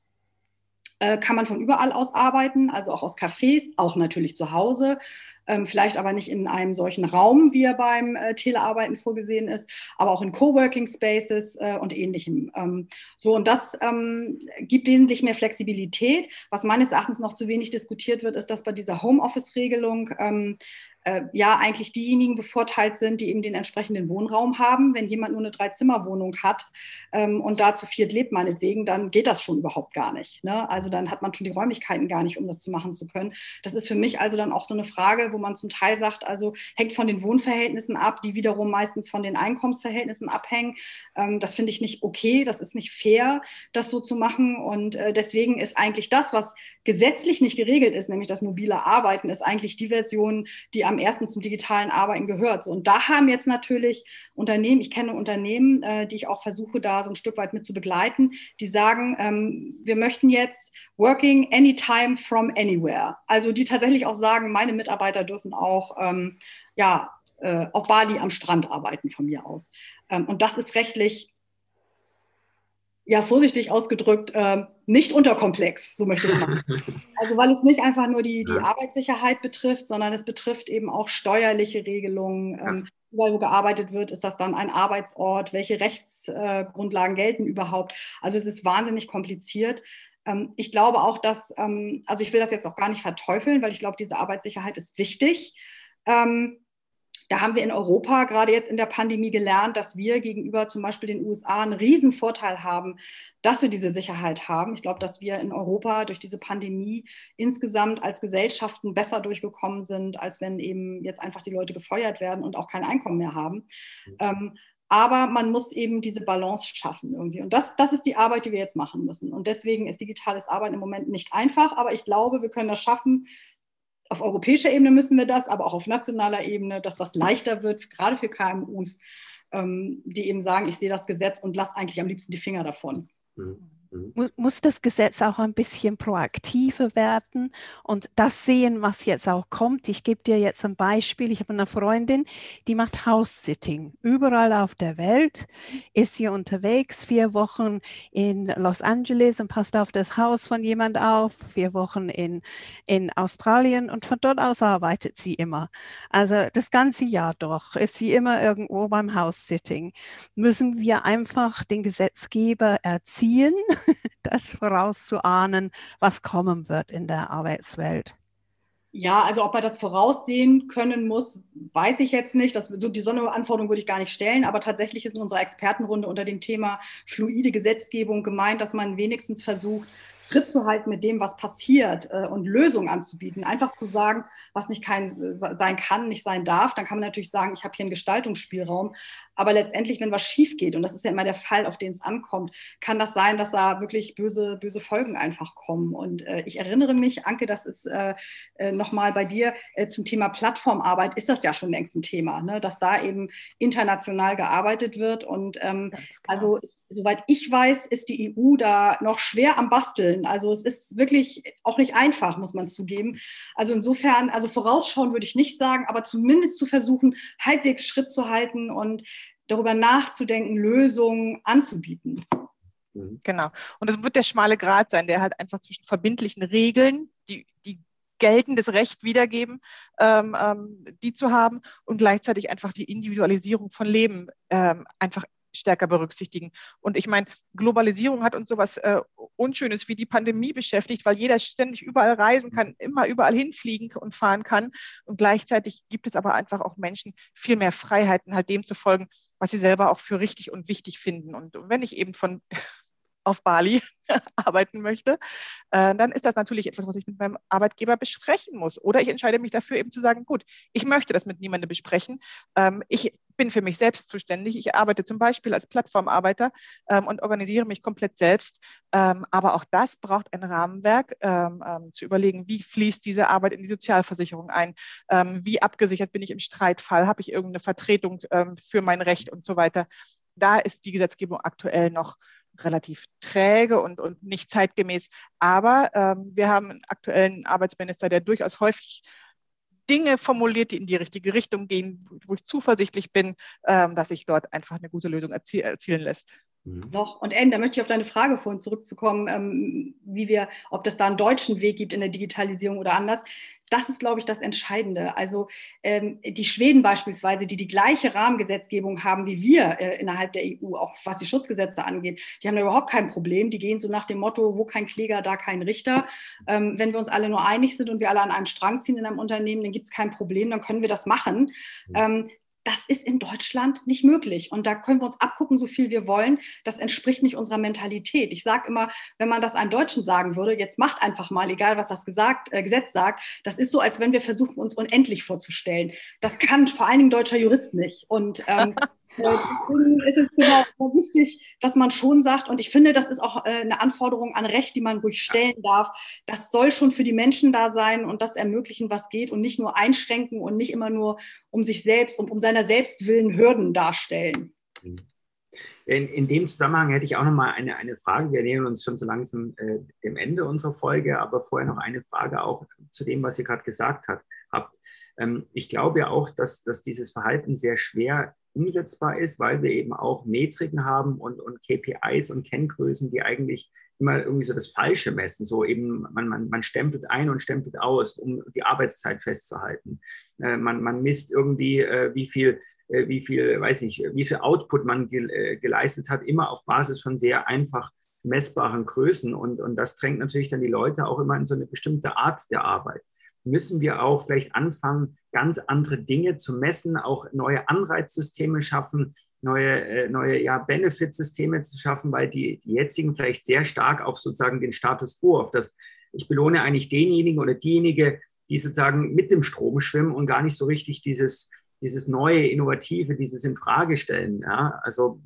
Speaker 4: äh, kann man von überall aus arbeiten, also auch aus Cafés, auch natürlich zu Hause vielleicht aber nicht in einem solchen Raum, wie er beim äh, Telearbeiten vorgesehen ist, aber auch in Coworking Spaces äh, und ähnlichem. Ähm, so, und das ähm, gibt wesentlich mehr Flexibilität. Was meines Erachtens noch zu wenig diskutiert wird, ist, dass bei dieser Homeoffice-Regelung ähm, äh, ja eigentlich diejenigen bevorteilt sind, die eben den entsprechenden Wohnraum haben. Wenn jemand nur eine Dreizimmerwohnung hat ähm, und da zu viert lebt meinetwegen, dann geht das schon überhaupt gar nicht. Ne? Also dann hat man schon die Räumlichkeiten gar nicht, um das zu machen zu können. Das ist für mich also dann auch so eine Frage, wo man zum Teil sagt, also hängt von den Wohnverhältnissen ab, die wiederum meistens von den Einkommensverhältnissen abhängen. Ähm, das finde ich nicht okay, das ist nicht fair, das so zu machen. Und äh, deswegen ist eigentlich das, was gesetzlich nicht geregelt ist, nämlich das mobile Arbeiten, ist eigentlich die Version, die am ersten zum digitalen Arbeiten gehört. So, und da haben jetzt natürlich Unternehmen, ich kenne Unternehmen, äh, die ich auch versuche, da so ein Stück weit mit zu begleiten, die sagen, ähm, wir möchten jetzt Working Anytime from Anywhere. Also die tatsächlich auch sagen, meine Mitarbeiter dürfen auch ähm, ja, äh, auf Bali am Strand arbeiten von mir aus. Ähm, und das ist rechtlich ja, vorsichtig ausgedrückt, äh, nicht unterkomplex, so möchte ich es machen. Also weil es nicht einfach nur die, die ja. Arbeitssicherheit betrifft, sondern es betrifft eben auch steuerliche Regelungen. Ähm, überall, wo gearbeitet wird, ist das dann ein Arbeitsort? Welche Rechtsgrundlagen äh, gelten überhaupt? Also es ist wahnsinnig kompliziert. Ähm, ich glaube auch, dass, ähm, also ich will das jetzt auch gar nicht verteufeln, weil ich glaube, diese Arbeitssicherheit ist wichtig. Ähm, da haben wir in Europa gerade jetzt in der Pandemie gelernt, dass wir gegenüber zum Beispiel den USA einen riesen Vorteil haben, dass wir diese Sicherheit haben. Ich glaube, dass wir in Europa durch diese Pandemie insgesamt als Gesellschaften besser durchgekommen sind, als wenn eben jetzt einfach die Leute gefeuert werden und auch kein Einkommen mehr haben. Ähm, aber man muss eben diese Balance schaffen irgendwie. Und das, das ist die Arbeit, die wir jetzt machen müssen. Und deswegen ist digitales Arbeiten im Moment nicht einfach, aber ich glaube, wir können das schaffen, auf europäischer Ebene müssen wir das, aber auch auf nationaler Ebene, dass das leichter wird, gerade für KMUs, ähm, die eben sagen, ich sehe das Gesetz und lasse eigentlich am liebsten die Finger davon.
Speaker 3: Mhm. Mhm. Muss das Gesetz auch ein bisschen proaktiver werden und das sehen, was jetzt auch kommt? Ich gebe dir jetzt ein Beispiel. Ich habe eine Freundin, die macht House-Sitting. Überall auf der Welt ist sie unterwegs, vier Wochen in Los Angeles und passt auf das Haus von jemand auf, vier Wochen in, in Australien und von dort aus arbeitet sie immer. Also das ganze Jahr doch ist sie immer irgendwo beim House-Sitting. Müssen wir einfach den Gesetzgeber erziehen? das vorauszuahnen, was kommen wird in der Arbeitswelt?
Speaker 4: Ja, also ob er das voraussehen können muss, weiß ich jetzt nicht. Das, so die Sonderanforderung würde ich gar nicht stellen, aber tatsächlich ist in unserer Expertenrunde unter dem Thema fluide Gesetzgebung gemeint, dass man wenigstens versucht, Schritt zu halten mit dem, was passiert äh, und Lösungen anzubieten. Einfach zu sagen, was nicht kein, sein kann, nicht sein darf. Dann kann man natürlich sagen, ich habe hier einen Gestaltungsspielraum. Aber letztendlich, wenn was schief geht, und das ist ja immer der Fall, auf den es ankommt, kann das sein, dass da wirklich böse, böse Folgen einfach kommen. Und äh, ich erinnere mich, Anke, das ist äh, äh nochmal bei dir äh, zum Thema Plattformarbeit, ist das ja schon längst ein Thema, ne? dass da eben international gearbeitet wird. Und ähm, also soweit ich weiß, ist die EU da noch schwer am Basteln. Also es ist wirklich auch nicht einfach, muss man zugeben. Also insofern, also vorausschauen würde ich nicht sagen, aber zumindest zu versuchen, halbwegs Schritt zu halten und darüber nachzudenken, Lösungen anzubieten.
Speaker 5: Mhm. Genau. Und es wird der schmale Grat sein, der halt einfach zwischen verbindlichen Regeln, die, die geltendes Recht wiedergeben, ähm, ähm, die zu haben und gleichzeitig einfach die Individualisierung von Leben ähm, einfach stärker berücksichtigen. Und ich meine, Globalisierung hat uns sowas äh, Unschönes wie die Pandemie beschäftigt, weil jeder ständig überall reisen kann, immer überall hinfliegen und fahren kann. Und gleichzeitig gibt es aber einfach auch Menschen viel mehr Freiheiten, halt dem zu folgen, was sie selber auch für richtig und wichtig finden. Und wenn ich eben von auf Bali arbeiten möchte, äh, dann ist das natürlich etwas, was ich mit meinem Arbeitgeber besprechen muss. Oder ich entscheide mich dafür, eben zu sagen, gut, ich möchte das mit niemandem besprechen. Ähm, ich bin für mich selbst zuständig. Ich arbeite zum Beispiel als Plattformarbeiter ähm, und organisiere mich komplett selbst. Ähm, aber auch das braucht ein Rahmenwerk, ähm, ähm, zu überlegen, wie fließt diese Arbeit in die Sozialversicherung ein? Ähm, wie abgesichert bin ich im Streitfall? Habe ich irgendeine Vertretung für mein Recht und so weiter? Da ist die Gesetzgebung aktuell noch relativ träge und, und nicht zeitgemäß. Aber ähm, wir haben einen aktuellen Arbeitsminister, der durchaus häufig Dinge formuliert, die in die richtige Richtung gehen, wo ich zuversichtlich bin, ähm, dass sich dort einfach eine gute Lösung erzie erzielen lässt.
Speaker 4: Mhm. Noch. Und Anne, da möchte ich auf deine Frage vorhin zurückzukommen, ähm, wie wir, ob das da einen deutschen Weg gibt in der Digitalisierung oder anders. Das ist, glaube ich, das Entscheidende. Also ähm, die Schweden beispielsweise, die die gleiche Rahmengesetzgebung haben wie wir äh, innerhalb der EU, auch was die Schutzgesetze angeht, die haben da überhaupt kein Problem. Die gehen so nach dem Motto, wo kein Kläger, da kein Richter. Ähm, wenn wir uns alle nur einig sind und wir alle an einem Strang ziehen in einem Unternehmen, dann gibt es kein Problem, dann können wir das machen. Mhm. Ähm, das ist in Deutschland nicht möglich. Und da können wir uns abgucken, so viel wir wollen. Das entspricht nicht unserer Mentalität. Ich sage immer, wenn man das einem Deutschen sagen würde, jetzt macht einfach mal, egal was das gesagt, äh, Gesetz sagt, das ist so, als wenn wir versuchen, uns unendlich vorzustellen. Das kann vor allen Dingen deutscher Jurist nicht. Und ähm, Deswegen ist es genau wichtig, dass man schon sagt, und ich finde, das ist auch äh, eine Anforderung an Recht, die man ruhig stellen darf. Das soll schon für die Menschen da sein und das ermöglichen, was geht und nicht nur einschränken und nicht immer nur um sich selbst und um seiner Selbstwillen Hürden darstellen.
Speaker 2: In, in, dem Zusammenhang hätte ich auch noch mal eine, eine Frage. Wir nähern uns schon so langsam äh, dem Ende unserer Folge, aber vorher noch eine Frage auch zu dem, was ihr gerade gesagt hat, habt. Ähm, ich glaube ja auch, dass, dass dieses Verhalten sehr schwer umsetzbar ist, weil wir eben auch Metriken haben und, und KPIs und Kenngrößen, die eigentlich immer irgendwie so das Falsche messen. So eben, man, man, man stempelt ein und stempelt aus, um die Arbeitszeit festzuhalten. Äh, man, man misst irgendwie, äh, wie viel, äh, wie viel, weiß ich, wie viel Output man äh, geleistet hat, immer auf Basis von sehr einfach messbaren Größen. Und, und das drängt natürlich dann die Leute auch immer in so eine bestimmte Art der Arbeit müssen wir auch vielleicht anfangen, ganz andere Dinge zu messen, auch neue Anreizsysteme schaffen, neue, äh, neue ja, Benefitsysteme zu schaffen, weil die, die jetzigen vielleicht sehr stark auf sozusagen den Status quo, auf das, ich belohne eigentlich denjenigen oder diejenige, die sozusagen mit dem Strom schwimmen und gar nicht so richtig dieses, dieses neue, innovative, dieses Infragestellen. Ja? Also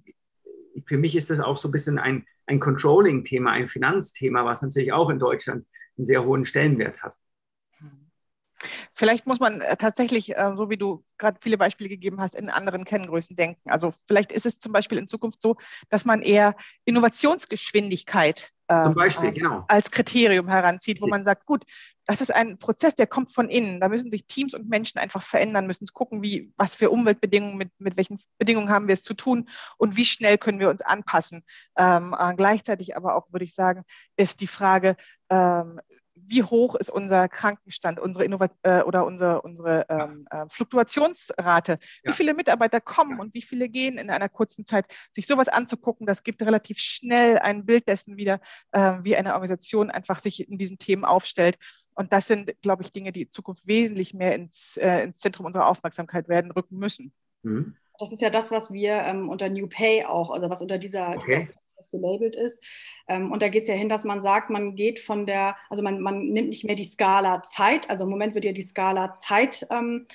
Speaker 2: für mich ist das auch so ein bisschen ein, ein Controlling-Thema, ein Finanzthema, was natürlich auch in Deutschland einen sehr hohen Stellenwert hat.
Speaker 5: Vielleicht muss man äh, tatsächlich, äh, so wie du gerade viele Beispiele gegeben hast, in anderen Kenngrößen denken. Also vielleicht ist es zum Beispiel in Zukunft so, dass man eher Innovationsgeschwindigkeit
Speaker 2: ähm, Beispiel, äh, genau.
Speaker 5: als Kriterium heranzieht, wo man sagt, gut, das ist ein Prozess, der kommt von innen. Da müssen sich Teams und Menschen einfach verändern, müssen gucken, wie, was für Umweltbedingungen, mit, mit welchen Bedingungen haben wir es zu tun und wie schnell können wir uns anpassen. Ähm, äh, gleichzeitig aber auch, würde ich sagen, ist die Frage, ähm, wie hoch ist unser Krankenstand, unsere Innovat äh, oder unsere, unsere ähm, äh, Fluktuationsrate, ja. wie viele Mitarbeiter kommen und wie viele gehen in einer kurzen Zeit, sich sowas anzugucken, das gibt relativ schnell ein Bild dessen wieder, äh, wie eine Organisation einfach sich in diesen Themen aufstellt. Und das sind, glaube ich, Dinge, die in Zukunft wesentlich mehr ins, äh, ins Zentrum unserer Aufmerksamkeit werden rücken müssen.
Speaker 4: Mhm. Das ist ja das, was wir ähm, unter New Pay auch, also was unter dieser, okay gelabelt ist. Ähm, und da geht es ja hin, dass man sagt, man geht von der, also man, man nimmt nicht mehr die Skala Zeit, also im Moment wird ja die Skala Zeit ähm, äh,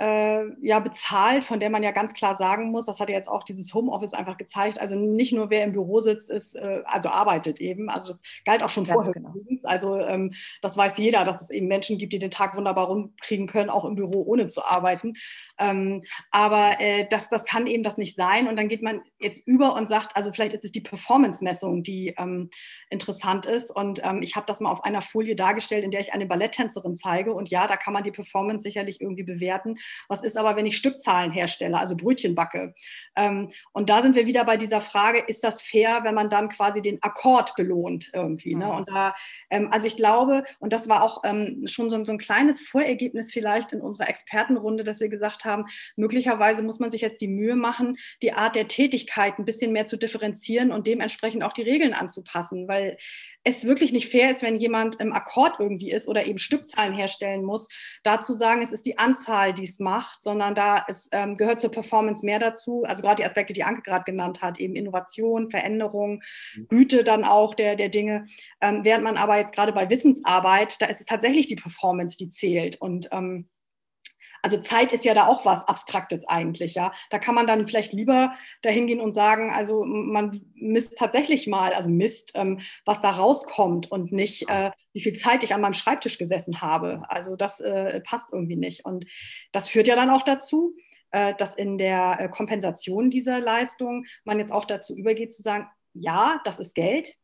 Speaker 4: ja bezahlt, von der man ja ganz klar sagen muss, das hat ja jetzt auch dieses Homeoffice einfach gezeigt, also nicht nur wer im Büro sitzt, ist, äh, also arbeitet eben, also das galt auch schon ganz vorher. Genau. Also ähm, das weiß jeder, dass es eben Menschen gibt, die den Tag wunderbar rumkriegen können, auch im Büro ohne zu arbeiten. Ähm, aber äh, das, das kann eben das nicht sein. Und dann geht man jetzt über und sagt, also vielleicht ist es die Performance-Messung, die ähm, interessant ist. Und ich habe das mal auf einer Folie dargestellt, in der ich eine Balletttänzerin zeige. Und ja, da kann man die Performance sicherlich irgendwie bewerten. Was ist aber, wenn ich Stückzahlen herstelle, also Brötchen backe? Ähm, und da sind wir wieder bei dieser Frage, ist das fair, wenn man dann quasi den Akkord belohnt irgendwie? Ne? Mhm. Und da, ähm, also ich glaube, und das war auch ähm, schon so, ein kleines Vorergebnis vielleicht in unserer Expertenrunde, dass wir gesagt haben, haben. Möglicherweise muss man sich jetzt die Mühe machen, die Art der Tätigkeit ein bisschen mehr zu differenzieren und dementsprechend auch die Regeln anzupassen, weil es wirklich nicht fair ist, wenn jemand im Akkord irgendwie ist oder eben Stückzahlen herstellen muss, dazu sagen, es ist die Anzahl, die es macht, sondern da es ähm, gehört zur Performance mehr dazu. Also gerade die Aspekte, die Anke gerade genannt hat, eben Innovation, Veränderung, mhm. Güte dann auch der, der Dinge. Ähm, während man aber jetzt gerade bei Wissensarbeit, da ist es tatsächlich die Performance, die zählt. Und ähm, also Zeit ist ja da auch was Abstraktes eigentlich, ja. Da kann man dann vielleicht lieber dahin gehen und sagen, also man misst tatsächlich mal, also misst, ähm, was da rauskommt und nicht, äh, wie viel Zeit ich an meinem Schreibtisch gesessen habe. Also das äh, passt irgendwie nicht. Und das führt ja dann auch dazu, äh, dass in der äh, Kompensation dieser Leistung man jetzt auch dazu übergeht zu sagen, ja, das ist Geld.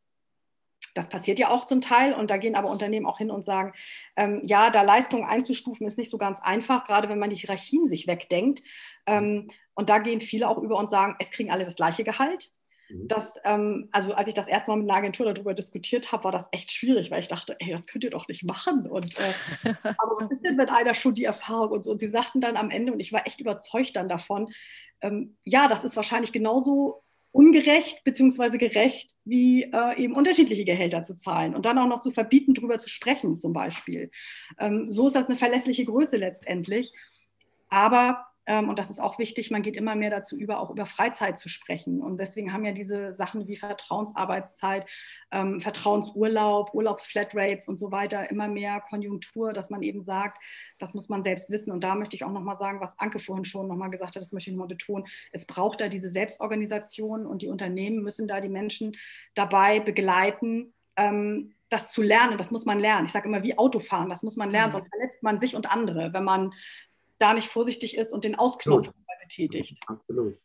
Speaker 4: Das passiert ja auch zum Teil und da gehen aber Unternehmen auch hin und sagen, ähm, ja, da Leistungen einzustufen ist nicht so ganz einfach, gerade wenn man die Hierarchien sich wegdenkt. Ähm, und da gehen viele auch über und sagen, es kriegen alle das gleiche Gehalt. Mhm. Das, ähm, also als ich das erste Mal mit einer Agentur darüber diskutiert habe, war das echt schwierig, weil ich dachte, ey, das könnt ihr doch nicht machen. Und, äh, aber was ist denn, wenn einer schon die Erfahrung und so? Und sie sagten dann am Ende, und ich war echt überzeugt dann davon, ähm, ja, das ist wahrscheinlich genauso ungerecht bzw. gerecht, wie äh, eben unterschiedliche Gehälter zu zahlen und dann auch noch zu verbieten, darüber zu sprechen zum Beispiel. Ähm, so ist das eine verlässliche Größe letztendlich. Aber und das ist auch wichtig, man geht immer mehr dazu über, auch über Freizeit zu sprechen. Und deswegen haben ja diese Sachen wie Vertrauensarbeitszeit, ähm, Vertrauensurlaub, Urlaubsflatrates und so weiter immer mehr Konjunktur, dass man eben sagt, das muss man selbst wissen. Und da möchte ich auch nochmal sagen, was Anke vorhin schon nochmal gesagt hat, das möchte ich nochmal betonen. Es braucht da diese Selbstorganisation und die Unternehmen müssen da die Menschen dabei begleiten, ähm, das zu lernen, das muss man lernen. Ich sage immer, wie Autofahren, das muss man lernen, mhm. sonst verletzt man sich und andere, wenn man da nicht vorsichtig ist und den Ausknopf betätigt.
Speaker 2: Absolut.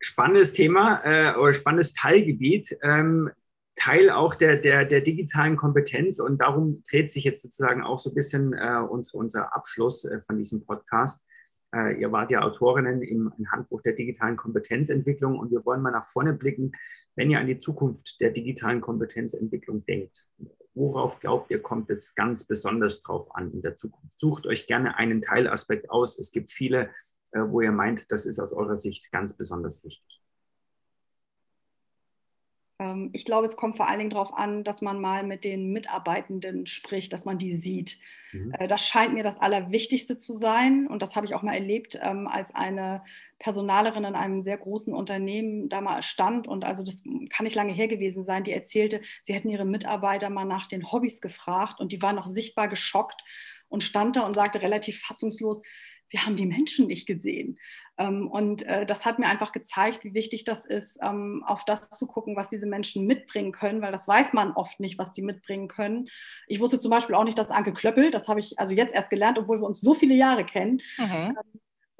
Speaker 2: Spannendes Thema äh, oder spannendes Teilgebiet. Ähm, Teil auch der, der, der digitalen Kompetenz und darum dreht sich jetzt sozusagen auch so ein bisschen äh, unser, unser Abschluss äh, von diesem Podcast. Äh, ihr wart ja Autorinnen im, im, Handbuch der digitalen Kompetenzentwicklung und wir wollen mal nach vorne blicken, wenn ihr an die Zukunft der digitalen Kompetenzentwicklung denkt worauf glaubt ihr, kommt es ganz besonders drauf an in der Zukunft? Sucht euch gerne einen Teilaspekt aus. Es gibt viele, äh, wo ihr meint, das ist aus eurer Sicht ganz besonders wichtig.
Speaker 4: Ähm, ich glaube, es kommt vor allen Dingen darauf an, dass man mal mit den Mitarbeitenden spricht, dass man die sieht. Mhm. Äh, das scheint mir das Allerwichtigste zu sein. Und das habe ich auch mal erlebt, ähm, als eine Personalerin in einem sehr großen Unternehmen da mal stand. Und also das kann nicht lange her gewesen sein. Die erzählte, sie hätten ihre Mitarbeiter mal nach den Hobbys gefragt und die waren noch sichtbar geschockt und stand da und sagte relativ fassungslos, wir haben die Menschen nicht gesehen. Ähm, und äh, das hat mir einfach gezeigt, wie wichtig das ist, ähm, auf das zu gucken, was diese Menschen mitbringen können, weil das weiß man oft nicht, was die mitbringen können. Ich wusste zum Beispiel auch nicht, dass Anke Klöppel, das habe ich also jetzt erst gelernt, obwohl wir uns so viele Jahre kennen. Mhm.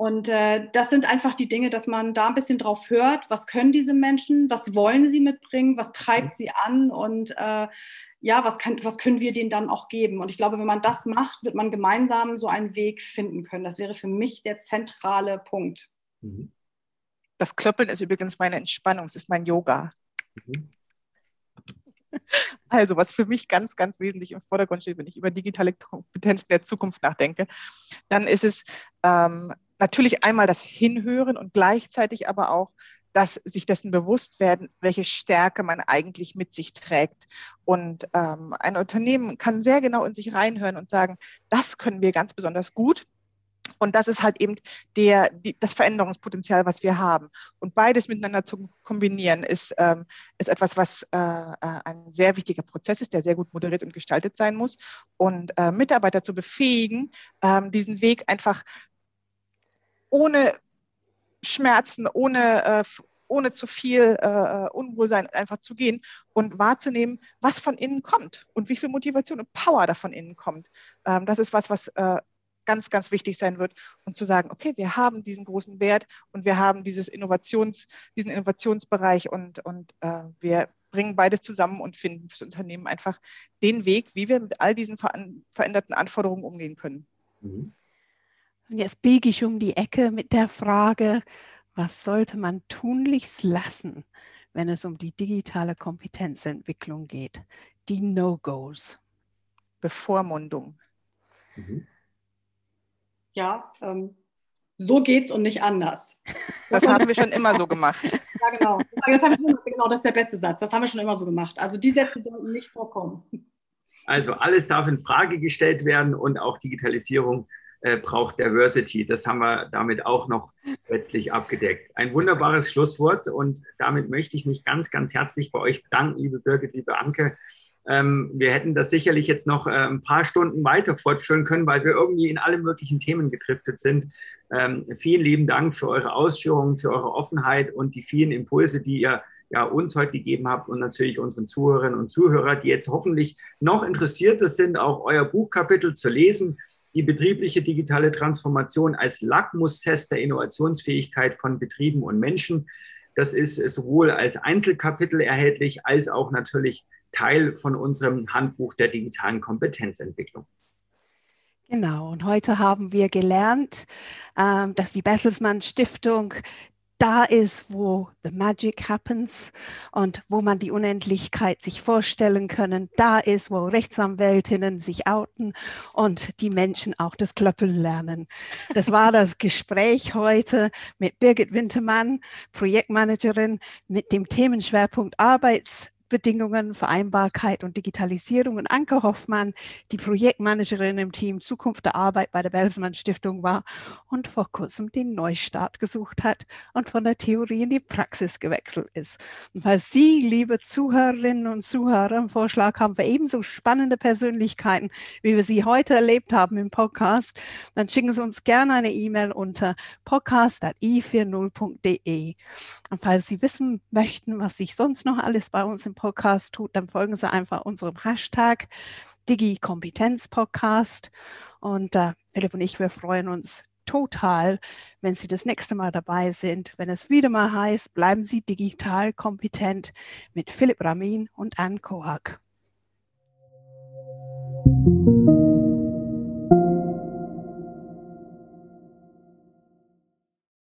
Speaker 4: Und äh, das sind einfach die Dinge, dass man da ein bisschen drauf hört, was können diese Menschen, was wollen sie mitbringen, was treibt sie an und äh, ja, was, kann, was können wir denen dann auch geben? Und ich glaube, wenn man das macht, wird man gemeinsam so einen Weg finden können. Das wäre für mich der zentrale Punkt. Mhm.
Speaker 5: Das Klöppeln ist übrigens meine Entspannung, es ist mein Yoga. Mhm. Also, was für mich ganz, ganz wesentlich im Vordergrund steht, wenn ich über digitale Kompetenzen der Zukunft nachdenke, dann ist es ähm, natürlich einmal das Hinhören und gleichzeitig aber auch dass sich dessen bewusst werden, welche Stärke man eigentlich mit sich trägt. Und ähm, ein Unternehmen kann sehr genau in sich reinhören und sagen, das können wir ganz besonders gut. Und das ist halt eben der, die, das Veränderungspotenzial, was wir haben. Und beides miteinander zu kombinieren, ist, ähm, ist etwas, was äh, äh ein sehr wichtiger Prozess ist, der sehr gut moderiert und gestaltet sein muss. Und äh, Mitarbeiter zu befähigen, äh, diesen Weg einfach ohne Schmerzen, ohne, äh, ohne zu viel äh, Unwohlsein einfach zu gehen und wahrzunehmen, was von innen kommt und wie viel Motivation und Power da von innen kommt. Ähm, das ist was, was äh, ganz, ganz wichtig sein wird und zu sagen, okay, wir haben diesen großen Wert und wir haben dieses Innovations, diesen Innovationsbereich und, und äh, wir bringen beides zusammen und finden für das Unternehmen einfach den Weg, wie wir mit all diesen veränderten Anforderungen umgehen können. Mhm.
Speaker 3: Und jetzt biege ich um die Ecke mit der Frage, was sollte man tunlichst lassen, wenn es um die digitale Kompetenzentwicklung geht? Die No-Gos.
Speaker 5: Bevormundung.
Speaker 4: Mhm. Ja, ähm, so geht's und nicht anders.
Speaker 5: Das haben wir schon immer so gemacht.
Speaker 4: Ja, genau. Das, schon, genau, das ist der beste Satz. Das haben wir schon immer so gemacht. Also die Sätze sollten nicht vorkommen.
Speaker 2: Also alles darf in Frage gestellt werden und auch Digitalisierung äh, braucht Diversity. Das haben wir damit auch noch letztlich abgedeckt. Ein wunderbares Schlusswort und damit möchte ich mich ganz, ganz herzlich bei euch bedanken, liebe Birgit, liebe Anke. Ähm, wir hätten das sicherlich jetzt noch äh, ein paar Stunden weiter fortführen können, weil wir irgendwie in alle möglichen Themen gedriftet sind. Ähm, vielen lieben Dank für eure Ausführungen, für eure Offenheit und die vielen Impulse, die ihr ja, uns heute gegeben habt und natürlich unseren Zuhörerinnen und Zuhörer, die jetzt hoffentlich noch interessierter sind, auch euer Buchkapitel zu lesen die betriebliche digitale Transformation als Lackmustest der Innovationsfähigkeit von Betrieben und Menschen. Das ist sowohl als Einzelkapitel erhältlich, als auch natürlich Teil von unserem Handbuch der digitalen Kompetenzentwicklung.
Speaker 3: Genau, und heute haben wir gelernt, ähm, dass die Bertelsmann Stiftung da ist, wo the magic happens und wo man die Unendlichkeit sich vorstellen können. Da ist, wo Rechtsanwältinnen sich outen und die Menschen auch das Klöppeln lernen. Das war das Gespräch heute mit Birgit Wintermann, Projektmanagerin mit dem Themenschwerpunkt Arbeits Bedingungen, Vereinbarkeit und Digitalisierung. Und Anke Hoffmann, die Projektmanagerin im Team Zukunft der Arbeit bei der Bertelsmann Stiftung war und vor kurzem den Neustart gesucht hat und von der Theorie in die Praxis gewechselt ist. Und falls Sie, liebe Zuhörerinnen und Zuhörer, einen Vorschlag haben für ebenso spannende Persönlichkeiten, wie wir sie heute erlebt haben im Podcast, dann schicken Sie uns gerne eine E-Mail unter podcast.i40.de. Und falls Sie wissen möchten, was sich sonst noch alles bei uns im Podcast tut, dann folgen Sie einfach unserem Hashtag Digi-Kompetenz-Podcast. Und äh, Philipp und ich, wir freuen uns total, wenn Sie das nächste Mal dabei sind, wenn es wieder mal heißt, bleiben Sie digital kompetent mit Philipp Ramin und Anne Kohak.